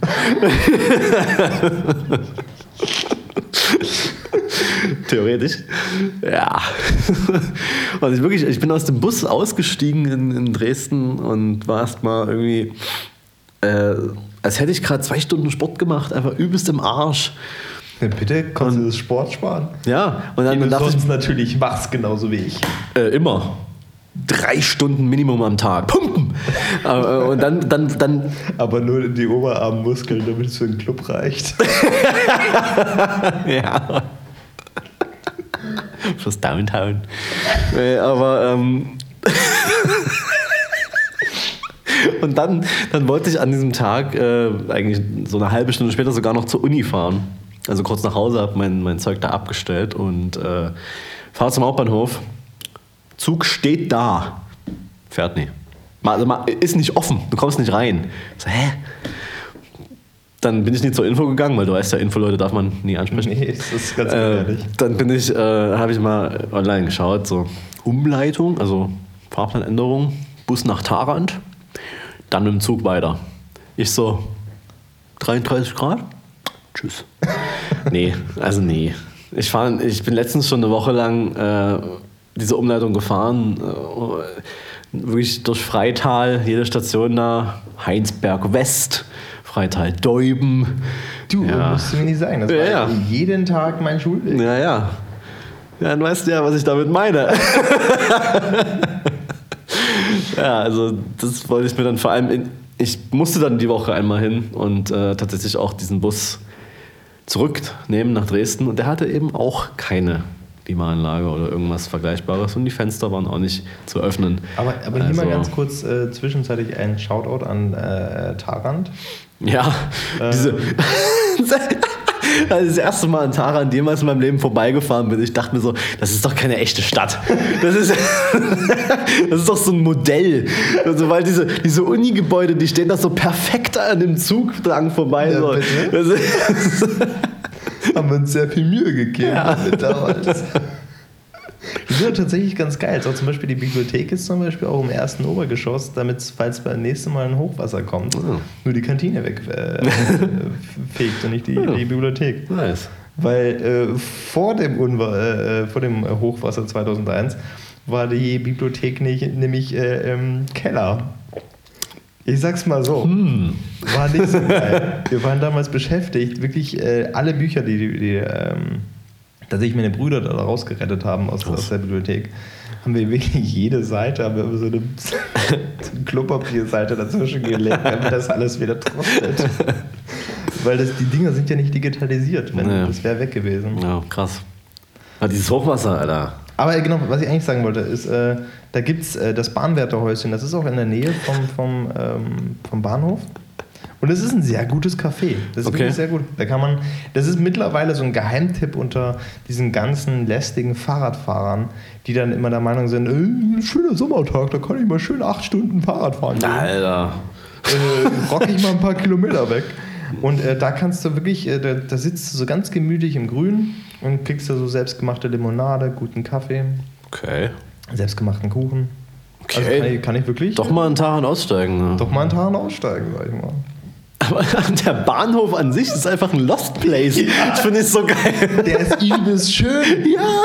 Theoretisch. Ja. Und ich wirklich, ich bin aus dem Bus ausgestiegen in, in Dresden und war erst mal irgendwie, äh, als hätte ich gerade zwei Stunden Sport gemacht, einfach übelst im Arsch. Ja, bitte, kannst du das Sport sparen? Ja, und dann, dann dachte ich, natürlich machst, genauso wie ich. äh, immer. Drei Stunden Minimum am Tag. Pumpen! äh, und dann, dann, dann, Aber nur die Oberarmmuskeln, damit es für den Club reicht. ja. Fürs Downtown. Nee, aber, ähm, Und dann, dann wollte ich an diesem Tag äh, eigentlich so eine halbe Stunde später sogar noch zur Uni fahren. Also kurz nach Hause, habe mein, mein Zeug da abgestellt und äh, fahre zum Hauptbahnhof. Zug steht da. Fährt nie. Mal- Also mal, ist nicht offen, du kommst nicht rein. So, hä? Dann bin ich nie zur Info gegangen, weil du weißt ja, Infoleute darf man nie ansprechen. Nee, das ist ganz Äh, dann bin ich, äh, habe ich mal online geschaut, so Umleitung, also Fahrplanänderung, Bus nach Tarant, dann mit dem Zug weiter. Ich so, 33 Grad? Tschüss. nee, also nee. Ich, fahr, ich bin letztens schon eine Woche lang äh, diese Umleitung gefahren, äh, wirklich durch Freital, jede Station da, Heinsberg West, Freital Deuben. Du, Ja. musst du mir nicht sagen. Das Ja, war ja. jeden Tag mein Schulweg. Ja, ja. Ja, dann weißt du ja, was ich damit meine. ja, also das wollte ich mir dann vor allem in, ich musste dann die Woche einmal hin und äh, tatsächlich auch diesen Bus zurücknehmen nach Dresden und der hatte eben auch keine Klimaanlage oder irgendwas Vergleichbares und die Fenster waren auch nicht zu öffnen. Aber, aber hier mal Also, ganz kurz äh, zwischenzeitlich ein Shoutout an äh, Tarant. Ja, diese. Also das erste Mal an Taran jemals in meinem Leben vorbeigefahren bin, ich dachte mir so, das ist doch keine echte Stadt. Das ist, das ist doch so ein Modell. Also, weil diese, diese Uni-Gebäude, die stehen da so perfekt an dem Zug dran vorbei. Ja, so. Haben wir uns sehr viel Mühe gegeben damit damals. Die sind tatsächlich ganz geil. So zum Beispiel die Bibliothek ist zum Beispiel auch im ersten Obergeschoss, damit, falls beim nächsten Mal ein Hochwasser kommt, nur die Kantine wegfegt äh, und nicht die, die Bibliothek. nice. Weil äh, vor, dem Unwa äh, vor dem Hochwasser 2001 war die Bibliothek nicht, nämlich äh, im Keller. Ich sag's mal so. War nicht so geil. Wir waren damals beschäftigt, wirklich äh, alle Bücher, die, die, die ähm, tatsächlich meine Brüder da rausgerettet haben aus, aus der Bibliothek, haben wir wirklich jede Seite, haben wir so eine, so eine Klopapierseite dazwischen gelegt, damit das alles wieder trocknet. Weil das, die Dinger sind ja nicht digitalisiert, wenn, Nee. das wäre weg gewesen. Ja, krass. Aber dieses Hochwasser, Alter. Aber genau, was ich eigentlich sagen wollte, ist, äh, da gibt es äh, das Bahnwärterhäuschen, das ist auch in der Nähe vom, vom, ähm, vom Bahnhof. Und es ist ein sehr gutes Café. Das ist Okay. wirklich sehr gut. Da kann man, das ist mittlerweile so ein Geheimtipp unter diesen ganzen lästigen Fahrradfahrern, die dann immer der Meinung sind, äh, schöner Sommertag, da kann ich mal schön acht Stunden Fahrrad fahren. gehen. Alter. äh, rock ich mal ein paar Kilometer weg. Und äh, da kannst du wirklich, äh, da, da sitzt du so ganz gemütlich im Grün und kriegst da so selbstgemachte Limonade, guten Kaffee, Okay. selbstgemachten Kuchen. Also Okay. kann ich, kann ich wirklich Doch mal in Taran aussteigen. Ne? doch mal einen Tag aussteigen, sag ich mal. Aber der Bahnhof an sich ist einfach ein Lost Place. Das finde ich so geil. Der ist übelst schön. Ja.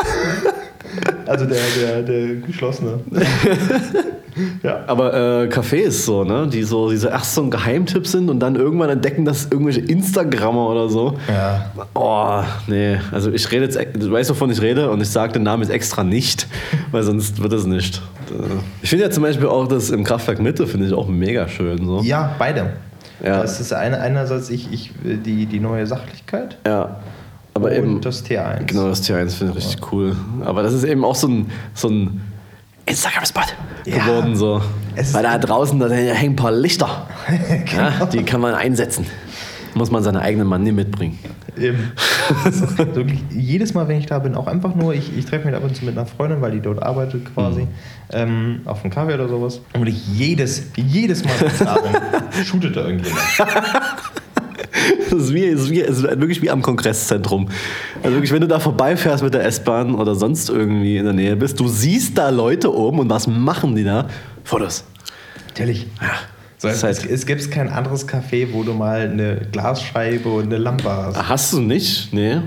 Also der, der, der geschlossene. ja. Aber äh, Cafés so, ne? Die so, die so erst so ein Geheimtipp sind und dann irgendwann entdecken das irgendwelche Instagrammer oder so. Ja. Oh, nee. Also ich rede jetzt, du weißt, wovon ich rede und ich sage den Namen jetzt extra nicht, weil sonst wird es nicht. Äh, Ich finde ja zum Beispiel auch das im Kraftwerk Mitte, finde ich auch mega schön. So. Ja, beide. Ja. Das ist eine, einerseits ich, ich, die, die neue Sachlichkeit Ja. Aber und eben. das T1. Genau, das T1 finde ich richtig cool. Aber das ist eben auch so ein, so ein Instagram-Spot Ja. geworden. So. Weil da draußen da hängen ein paar Lichter. ja, die kann man einsetzen. Muss man seine eigene Manie mitbringen. Eben. Auch wirklich, jedes Mal, wenn ich da bin, auch einfach nur, ich, ich treffe mich ab und zu mit einer Freundin, weil die dort arbeitet quasi, Mhm. ähm, auf dem Kaffee oder sowas. Und ich jedes, jedes Mal, wenn ich da bin, shootet da irgendjemand. Das ist, wie, ist, wie, ist wirklich wie am Kongresszentrum. Also wirklich, wenn du da vorbeifährst mit der S-Bahn oder sonst irgendwie in der Nähe bist, du siehst da Leute oben und was machen die da? Fotos. Natürlich. Ja. So, es, halt- es gibt kein anderes Café, wo du mal eine Glasscheibe und eine Lampe hast. Hast du nicht? Nee.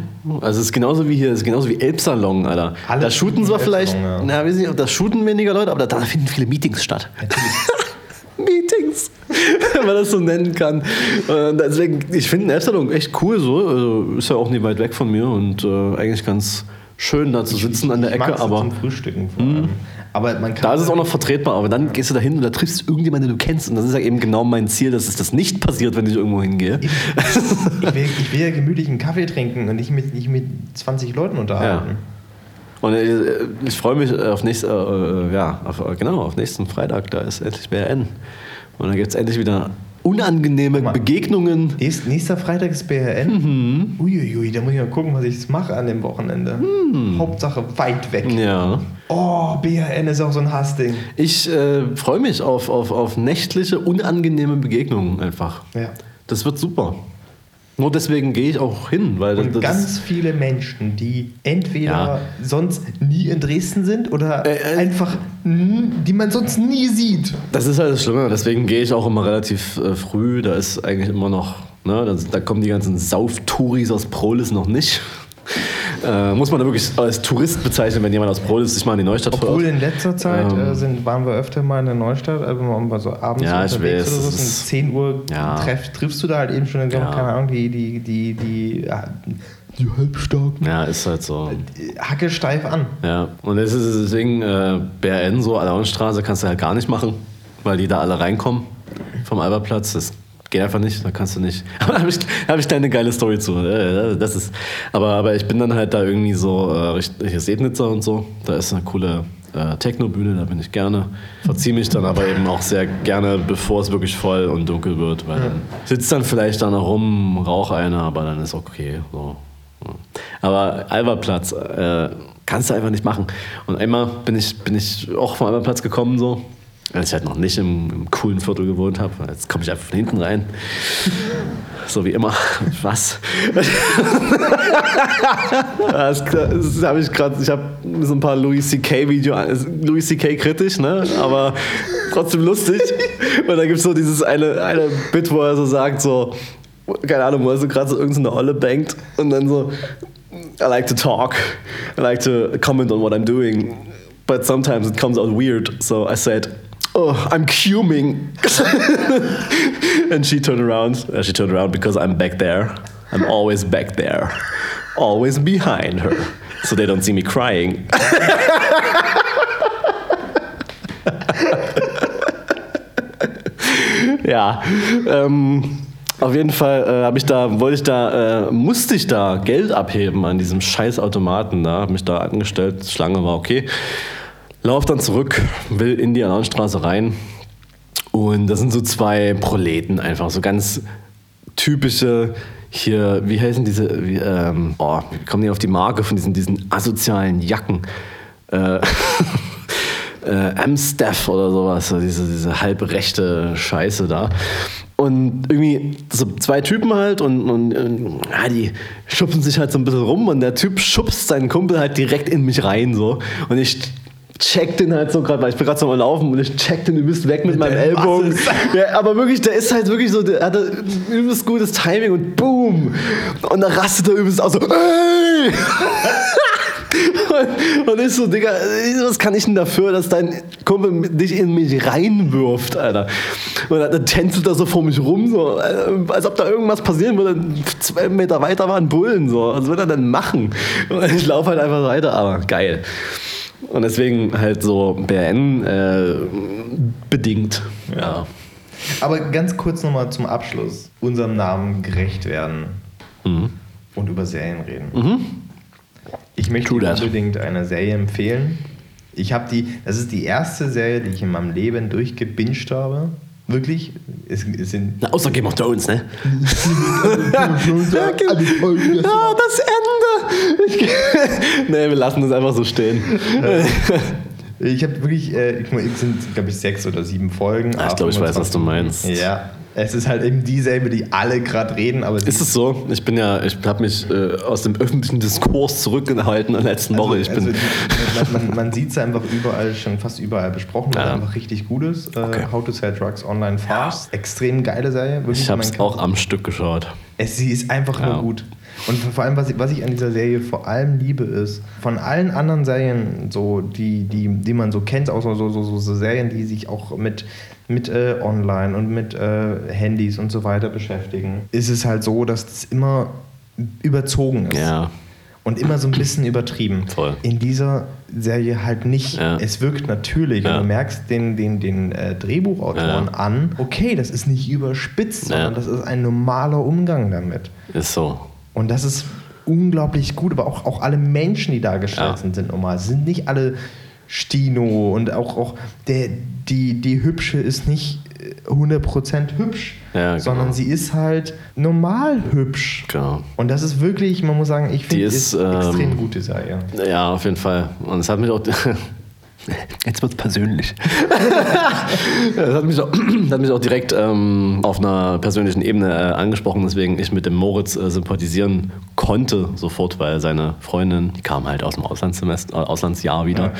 Also es ist genauso wie hier, es ist genauso wie Elbsalon, Alter. Alle da shooten zwar vielleicht, Elbsalon, na, weiß nicht, da shooten weniger Leute, aber da, da finden viele Meetings statt. Meetings, wenn man das so nennen kann. Und deswegen, ich finde Elbsalon echt cool so. Also ist ja auch nicht weit weg von mir und äh, eigentlich ganz schön da zu sitzen an der Ich Ecke, aber. Zum Frühstücken vor allem. Aber man kann Da ist es auch noch vertretbar, aber dann gehst du da hin und da triffst du irgendjemanden, den du kennst. Und das ist ja eben genau mein Ziel, dass es das nicht passiert, wenn ich irgendwo hingehe. ich, will, ich will ja gemütlich einen Kaffee trinken und nicht mit, nicht mit 20 Leuten unterhalten. Und äh, ich freue mich auf nächst, äh, äh, ja, auf, äh, genau, auf nächsten Freitag, da ist endlich BRN. Und dann gibt es endlich wieder unangenehme mal. Begegnungen. Nächst, nächster Freitag ist BRN. Mhm. Uiuiui, da muss ich mal gucken, was ich mache an dem Wochenende. Mhm. Hauptsache weit weg. Ja. Oh, BRN ist auch so ein Hassding. Ich äh, freue mich auf, auf, auf nächtliche, unangenehme Begegnungen einfach. Ja. Das wird super. Nur deswegen gehe ich auch hin, weil Und das, ganz viele Menschen, die entweder Ja. sonst nie in Dresden sind oder Äh, äh. einfach, die man sonst nie sieht. Das ist halt das Schlimme. Deswegen gehe ich auch immer relativ äh, früh. Da ist eigentlich immer noch, ne, da, da kommen die ganzen Sauftouris aus Prolis noch nicht. Äh, muss man da wirklich als Tourist bezeichnen, wenn jemand aus Prolis sich mal in die Neustadt Obwohl verirrt. in letzter Zeit Ähm. äh, sind, waren wir öfter mal in der Neustadt, also mal so abends Ja, ich unterwegs weiß, oder so. ist- 10 Uhr Ja. treff, triffst du da halt eben schon, Ja. keine Ahnung, die, die, die, die, ja, die halbstarken. Ja, ist halt so. Hacke steif an. Ja, und es ist deswegen äh, BRN so, Alauenstraße kannst du halt gar nicht machen, weil die da alle reinkommen vom Albertplatz. Das geht einfach nicht, da kannst du nicht. Aber da habe ich, hab ich da eine geile Story zu. Das ist, aber, aber ich bin dann halt da irgendwie so, äh, hier Sednitzer und so, da ist eine coole äh, Techno-Bühne, da bin ich gerne. Verziehe mich dann aber eben auch sehr gerne, bevor es wirklich voll und dunkel wird, weil dann sitzt dann vielleicht da noch rum, rauch einer, aber dann ist okay. So. Ja. Aber Albertplatz äh, kannst du einfach nicht machen. Und einmal bin ich, bin ich auch vom Albertplatz gekommen, so, als ich halt noch nicht im, im coolen Viertel gewohnt habe. Jetzt komme ich einfach von hinten rein. So wie immer. Was? das das habe ich gerade. Ich habe so ein paar Louis C.K. Video, Louis C.K. kritisch, ne? Aber trotzdem lustig. Und da gibt es so dieses eine, eine Bit, wo er so sagt, so, keine Ahnung, wo er so gerade so irgendeine Olle bangt und dann so, I like to talk, I like to comment on what I'm doing, but sometimes it comes out weird. So I said, oh, I'm cuming. and she turned around. Uh, she turned around because I'm back there. I'm always back there, always behind her, so they don't see me crying. ja, ähm, auf jeden Fall äh, habe ich da, wollte ich da, äh, musste ich da Geld abheben an diesem scheiß Automaten da, habe mich da angestellt, Schlange war okay. Lauf dann zurück, will in die Alonstraße rein und das sind so zwei Proleten einfach, so ganz typische hier, wie heißen diese, wie, ähm, oh, wie kommen die auf die Marke von diesen, diesen asozialen Jacken? Äh, äh, Amstaff oder sowas, so diese, diese halbrechte Scheiße da. Und irgendwie so zwei Typen halt und, und, und ja, die schubsen sich halt so ein bisschen rum und der Typ schubst seinen Kumpel halt direkt in mich rein so. Und ich check den halt so gerade, weil ich bin gerade so am Laufen und ich check den übelst weg mit, meinem Ellbogen. Ja, aber wirklich, der ist halt wirklich so, der hatte übelst gutes Timing und boom! Und da rastet er übelst aus so, ey! Und, und ist so, Digga, was kann ich denn dafür, dass dein Kumpel dich in mich reinwirft, Alter? Und dann tänzelt er so vor mich rum, so, äh, als ob da irgendwas passieren würde. Zwei Meter weiter waren Bullen, so. Was will er denn machen? Und ich laufe halt einfach weiter, aber geil. Und deswegen halt so BN äh, bedingt. Ja. Aber ganz kurz nochmal zum Abschluss. Unserem Namen gerecht werden Mhm. und über Serien reden. Ich möchte unbedingt eine Serie empfehlen. Ich habe die, das ist die erste Serie, die ich in meinem Leben durchgebinged habe. Wirklich. Es, es sind Na, außer Game of Thrones, ne? ja, das Ende! Ich, nee, wir lassen das einfach so stehen. Ich habe wirklich, äh, ich, es sind, glaube ich, sechs oder sieben Folgen. Ah, ich glaube, ich weiß, was du meinst. Ja, es ist halt eben dieselbe, die alle gerade reden, aber Ist es so? Ich bin ja, ich habe mich äh, aus dem öffentlichen Diskurs zurückgehalten in der letzten Woche. Ich bin, also man, man, sieht es einfach überall, schon fast überall besprochen, weil Ja. es einfach richtig gut ist. Äh, Okay. How to Sell Drugs Online Fast. Extrem geile Serie. Wirklich, ich habe es auch am Stück geschaut. Es, sie ist einfach Ja. nur gut. Und vor allem, was ich, was ich an dieser Serie vor allem liebe, ist, von allen anderen Serien, so, die, die, die man so kennt, auch so, so, so, so Serien, die sich auch mit, mit äh, Online und mit äh, Handys und so weiter beschäftigen, ist es halt so, dass es immer überzogen ist. Ja. Und immer so ein bisschen übertrieben. Voll. In dieser Serie halt nicht. Ja. Es wirkt natürlich Ja. und du merkst den, den, den äh, Drehbuchautoren Ja. an, okay, das ist nicht überspitzt, sondern das ist ein normaler Umgang damit. Ist so. Und das ist unglaublich gut, aber auch, auch alle Menschen, die dargestellt Ja. sind, sind normal. Es sind nicht alle Stino und auch, auch der, die, die Hübsche ist nicht äh, 100% hübsch, Ja, genau. sondern sie ist halt normal hübsch. Genau. Und das ist wirklich, man muss sagen, ich finde, Die ist, ist, ähm, extrem gute Serie. Ja, auf jeden Fall. Und es hat mich auch. Jetzt wird's persönlich. das hat mich auch, hat mich auch direkt ähm, auf einer persönlichen Ebene äh, angesprochen, weswegen ich mit dem Moritz äh, sympathisieren konnte sofort, weil seine Freundin, die kam halt aus dem Auslandssemester, äh, Auslandsjahr wieder. Ja.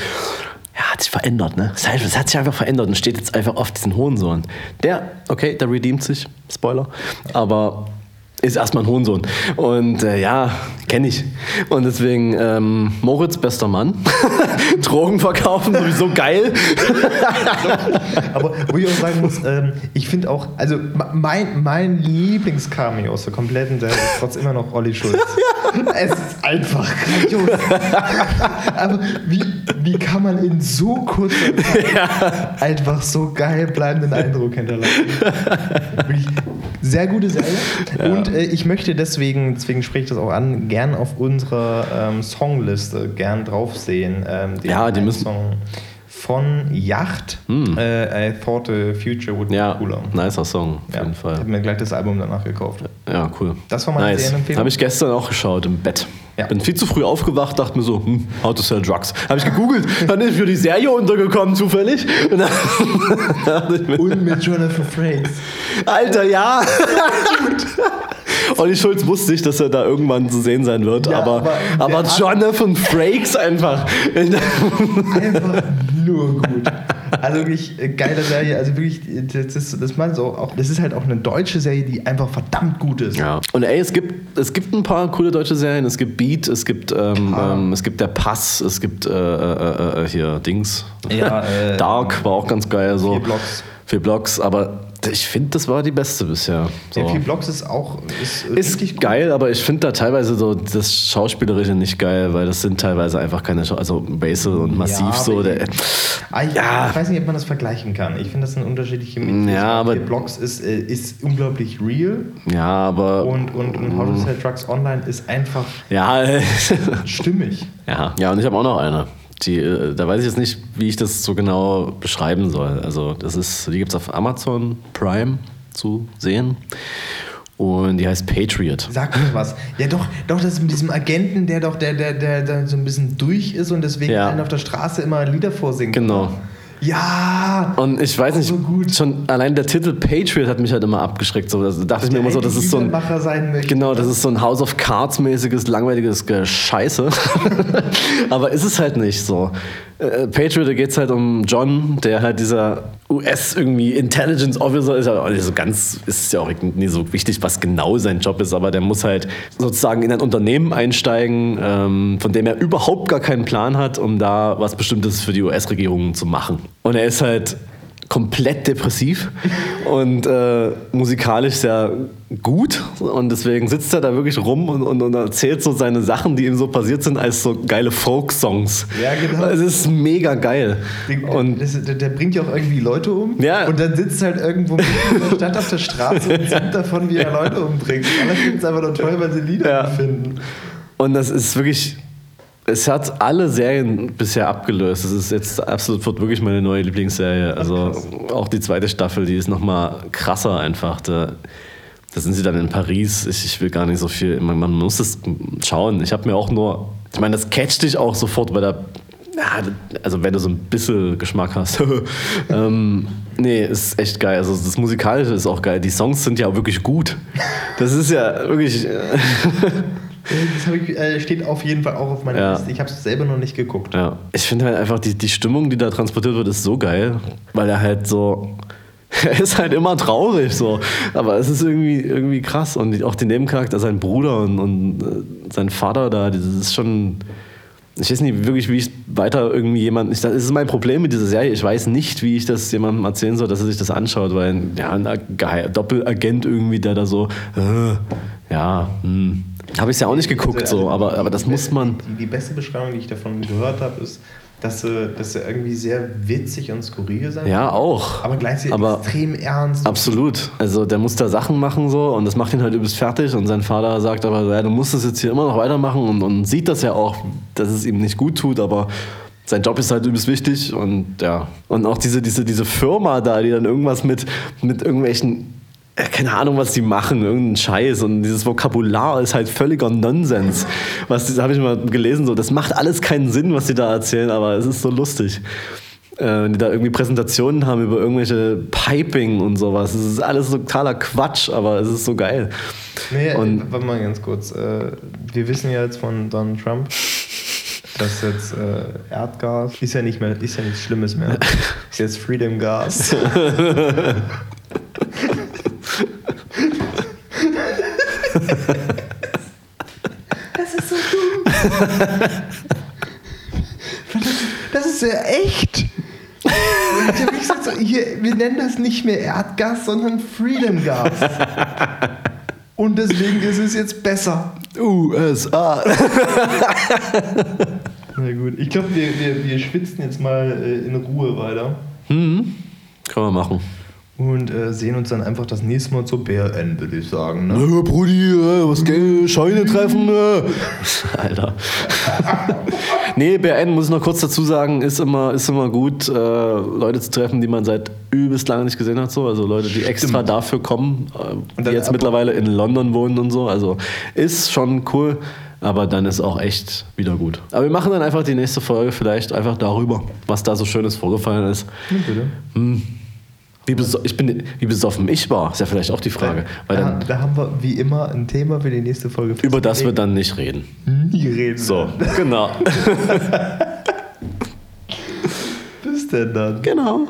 Ja, hat sich verändert, ne? Das heißt, es hat sich einfach verändert und steht jetzt einfach auf diesen Hohensohn. Der, okay, der redeemt sich, Spoiler, aber ist erstmal ein Hohensohn. Und äh, ja, kenne ich. Und deswegen, ähm, Moritz, bester Mann. Drogen verkaufen, sowieso geil. Aber wo ich auch sagen muss, ähm, ich finde auch, also mein, mein Lieblingscameo aus der kompletten Serie ist trotzdem immer noch Olli Schulz. Es ist einfach grandios. Aber wie, wie kann man in so kurzer Zeit einfach so geil bleibenden Eindruck hinterlassen? Wirklich sehr gute Serie. Und äh, ich möchte deswegen, deswegen spreche ich das auch an, gern auf unserer ähm, Songliste gern drauf sehen. Ähm, den Ja, die müssen- Song von Yacht. Äh, I thought the future would be Ja, cooler. nicer Song, auf Ja, jeden ich Fall. habe mir gleich das Album danach gekauft. Ja, cool. Das war meine nice. Serienempfehlung. Habe ich gestern auch geschaut im Bett. Ja. Bin viel zu früh aufgewacht, dachte mir so, hm, how to sell drugs. Habe ich gegoogelt, dann ist mir die Serie untergekommen zufällig. Und ich Und mit Jonathan Frakes. Alter, ja. Olli Schulz wusste nicht, dass er da irgendwann zu sehen sein wird, Ja, aber, aber aber, Jonathan Frakes einfach. Einfach nur gut. Also wirklich äh, geile Serie. Also wirklich, das ist, das, man so auch, das ist halt auch eine deutsche Serie, die einfach verdammt gut ist. Ja. Und ey, es gibt, es gibt ein paar coole deutsche Serien. Es gibt Beat, es gibt, ähm, ähm, es gibt Der Pass, es gibt äh, äh, äh, hier Dings. Ja, äh, Dark war auch ganz geil. So. Blocks. Vier Blocks, aber ich finde, das war die beste bisher. So. Der vier Blocks ist auch ist, äh, Ist geil, aber ich finde da teilweise so das Schauspielerische nicht geil, weil das sind teilweise einfach keine Schau also Basil und Massiv aber so. Der, Ah, ich, Ja. ich weiß nicht, ob man das vergleichen kann. Ich finde, das sind unterschiedliche Medien. Ja, aber- Vier Blocks ist, äh, ist unglaublich real ja, aber. und, und, und How to Sell Drugs Online ist einfach ja, stimmig. ja, ja, und ich habe auch noch eine. Die, äh, da weiß ich jetzt nicht, wie ich das so genau beschreiben soll. Also, das ist, die gibt es auf Amazon Prime zu sehen. Und die heißt Patriot. Sag mir was. Ja, doch, doch, das mit diesem Agenten, der doch, der, der, der, der so ein bisschen durch ist und deswegen Ja. allen auf der Straße immer Lieder vorsingt. Genau. oder? Ja! Und ich weiß nicht, so gut. schon allein der Titel Patriot hat mich halt immer abgeschreckt. So, da dachte ich mir immer so, das ist so ein. Genau, das ist so ein House of Cards mäßiges, langweiliges Scheiße. Aber ist es halt nicht so. Äh, Patriot, da geht es halt um John, der halt dieser US irgendwie Intelligence Officer ist. Ja so ganz, ist es ja auch nicht so wichtig, was genau sein Job ist, aber der muss halt sozusagen in ein Unternehmen einsteigen, ähm, von dem er überhaupt gar keinen Plan hat, um da was Bestimmtes für die US-Regierung zu machen. Und er ist halt komplett depressiv und äh, musikalisch sehr gut und deswegen sitzt er da wirklich rum und, und, und erzählt so seine Sachen, die ihm so passiert sind, als so geile Folk-Songs. Ja, genau. Es ist mega geil. Der, Und das, der, der bringt ja auch irgendwie Leute um. Ja. Und dann sitzt er halt irgendwo in der Stadt auf der Straße und singt davon, wie er Leute umbringt. Alle finden es einfach nur toll, weil sie Lieder Ja. finden. Und das ist wirklich. Es hat alle Serien bisher abgelöst. Es ist jetzt absolut wirklich meine neue Lieblingsserie. Also auch die zweite Staffel, die ist noch mal krasser einfach. Da, da sind sie dann in Paris. Ich, ich will gar nicht so viel. Man, man muss es schauen. Ich habe mir auch nur. Ich meine, das catcht dich auch sofort bei der. Also wenn du so ein bisschen Geschmack hast. ähm, nee, ist echt geil. Also das Musikalische ist auch geil. Die Songs sind ja wirklich gut. Das ist ja wirklich. Das ich, äh, steht auf jeden Fall auch auf meiner Ja. Liste. Ich habe es selber noch nicht geguckt. Ja, ich finde halt einfach, die, die Stimmung, die da transportiert wird, ist so geil, weil er halt so. Er ist halt immer traurig so, aber es ist irgendwie, irgendwie krass. Und auch die Nebencharakter, sein Bruder und, und äh, sein Vater da, das ist schon. Ich weiß nicht wirklich, wie ich weiter irgendwie jemand. Ich, das ist mein Problem mit dieser Serie. Ich weiß nicht, wie ich das jemandem erzählen soll, dass er sich das anschaut, weil ja, ein Doppelagent irgendwie, der da so. Äh, ja, hm. Habe ich ja auch nicht geguckt, Also, so, aber, aber das muss man. Die, die beste Beschreibung, die ich davon gehört habe, ist, dass sie, dass sie irgendwie sehr witzig und skurril sein Ja, auch. aber gleichzeitig Aber- extrem ernst. Absolut. Also der muss da Sachen machen so und das macht ihn halt übelst fertig und sein Vater sagt aber, ja, du musst das jetzt hier immer noch weitermachen und, und sieht das ja auch, dass es ihm nicht gut tut, aber sein Job ist halt übelst wichtig und ja. Und auch diese, diese, diese Firma da, die dann irgendwas mit, mit irgendwelchen keine Ahnung, was die machen, irgendeinen Scheiß und dieses Vokabular ist halt völliger Nonsens. Was das habe ich mal gelesen so, das macht alles keinen Sinn, was sie da erzählen, aber es ist so lustig. Äh, wenn die da irgendwie Präsentationen haben über irgendwelche Piping und sowas. Es ist alles totaler Quatsch, aber es ist so geil. Nee, Und- warte mal ganz kurz. Äh, wir wissen ja jetzt von Donald Trump, dass jetzt äh, Erdgas ist ja nicht mehr, ist ja nichts Schlimmes mehr. Ist jetzt Freedom Gas. Das ist so dumm. Das ist ja echt. Gesagt, so, hier, wir nennen das nicht mehr Erdgas, sondern Freedom Gas. Und deswegen ist es jetzt besser. USA. Na gut, ich glaube, wir, wir, wir schwitzen jetzt mal äh, in Ruhe weiter Hm, kann man machen. Und äh, sehen uns dann einfach das nächste Mal zur BRN, würde ich sagen. Ne? Äh, Brudi, äh, was geht? Scheine treffen. Äh. Alter. nee, BRN, muss ich noch kurz dazu sagen, ist immer, ist immer gut, äh, Leute zu treffen, die man seit übelst lange nicht gesehen hat. So. Also Leute, die extra dafür kommen, äh, Und die jetzt mittlerweile in London wohnen und so. Also ist schon cool. Aber dann ist auch echt wieder gut. Aber wir machen dann einfach die nächste Folge vielleicht einfach darüber, was da so Schönes vorgefallen ist. Ja, bitte. Wie, ich bin, wie besoffen ich war, ist ja vielleicht auch die Frage. Weil da, dann, da haben wir wie immer ein Thema für die nächste Folge. über das wir dann nicht reden. nie reden. So, genau. Bis denn dann. genau.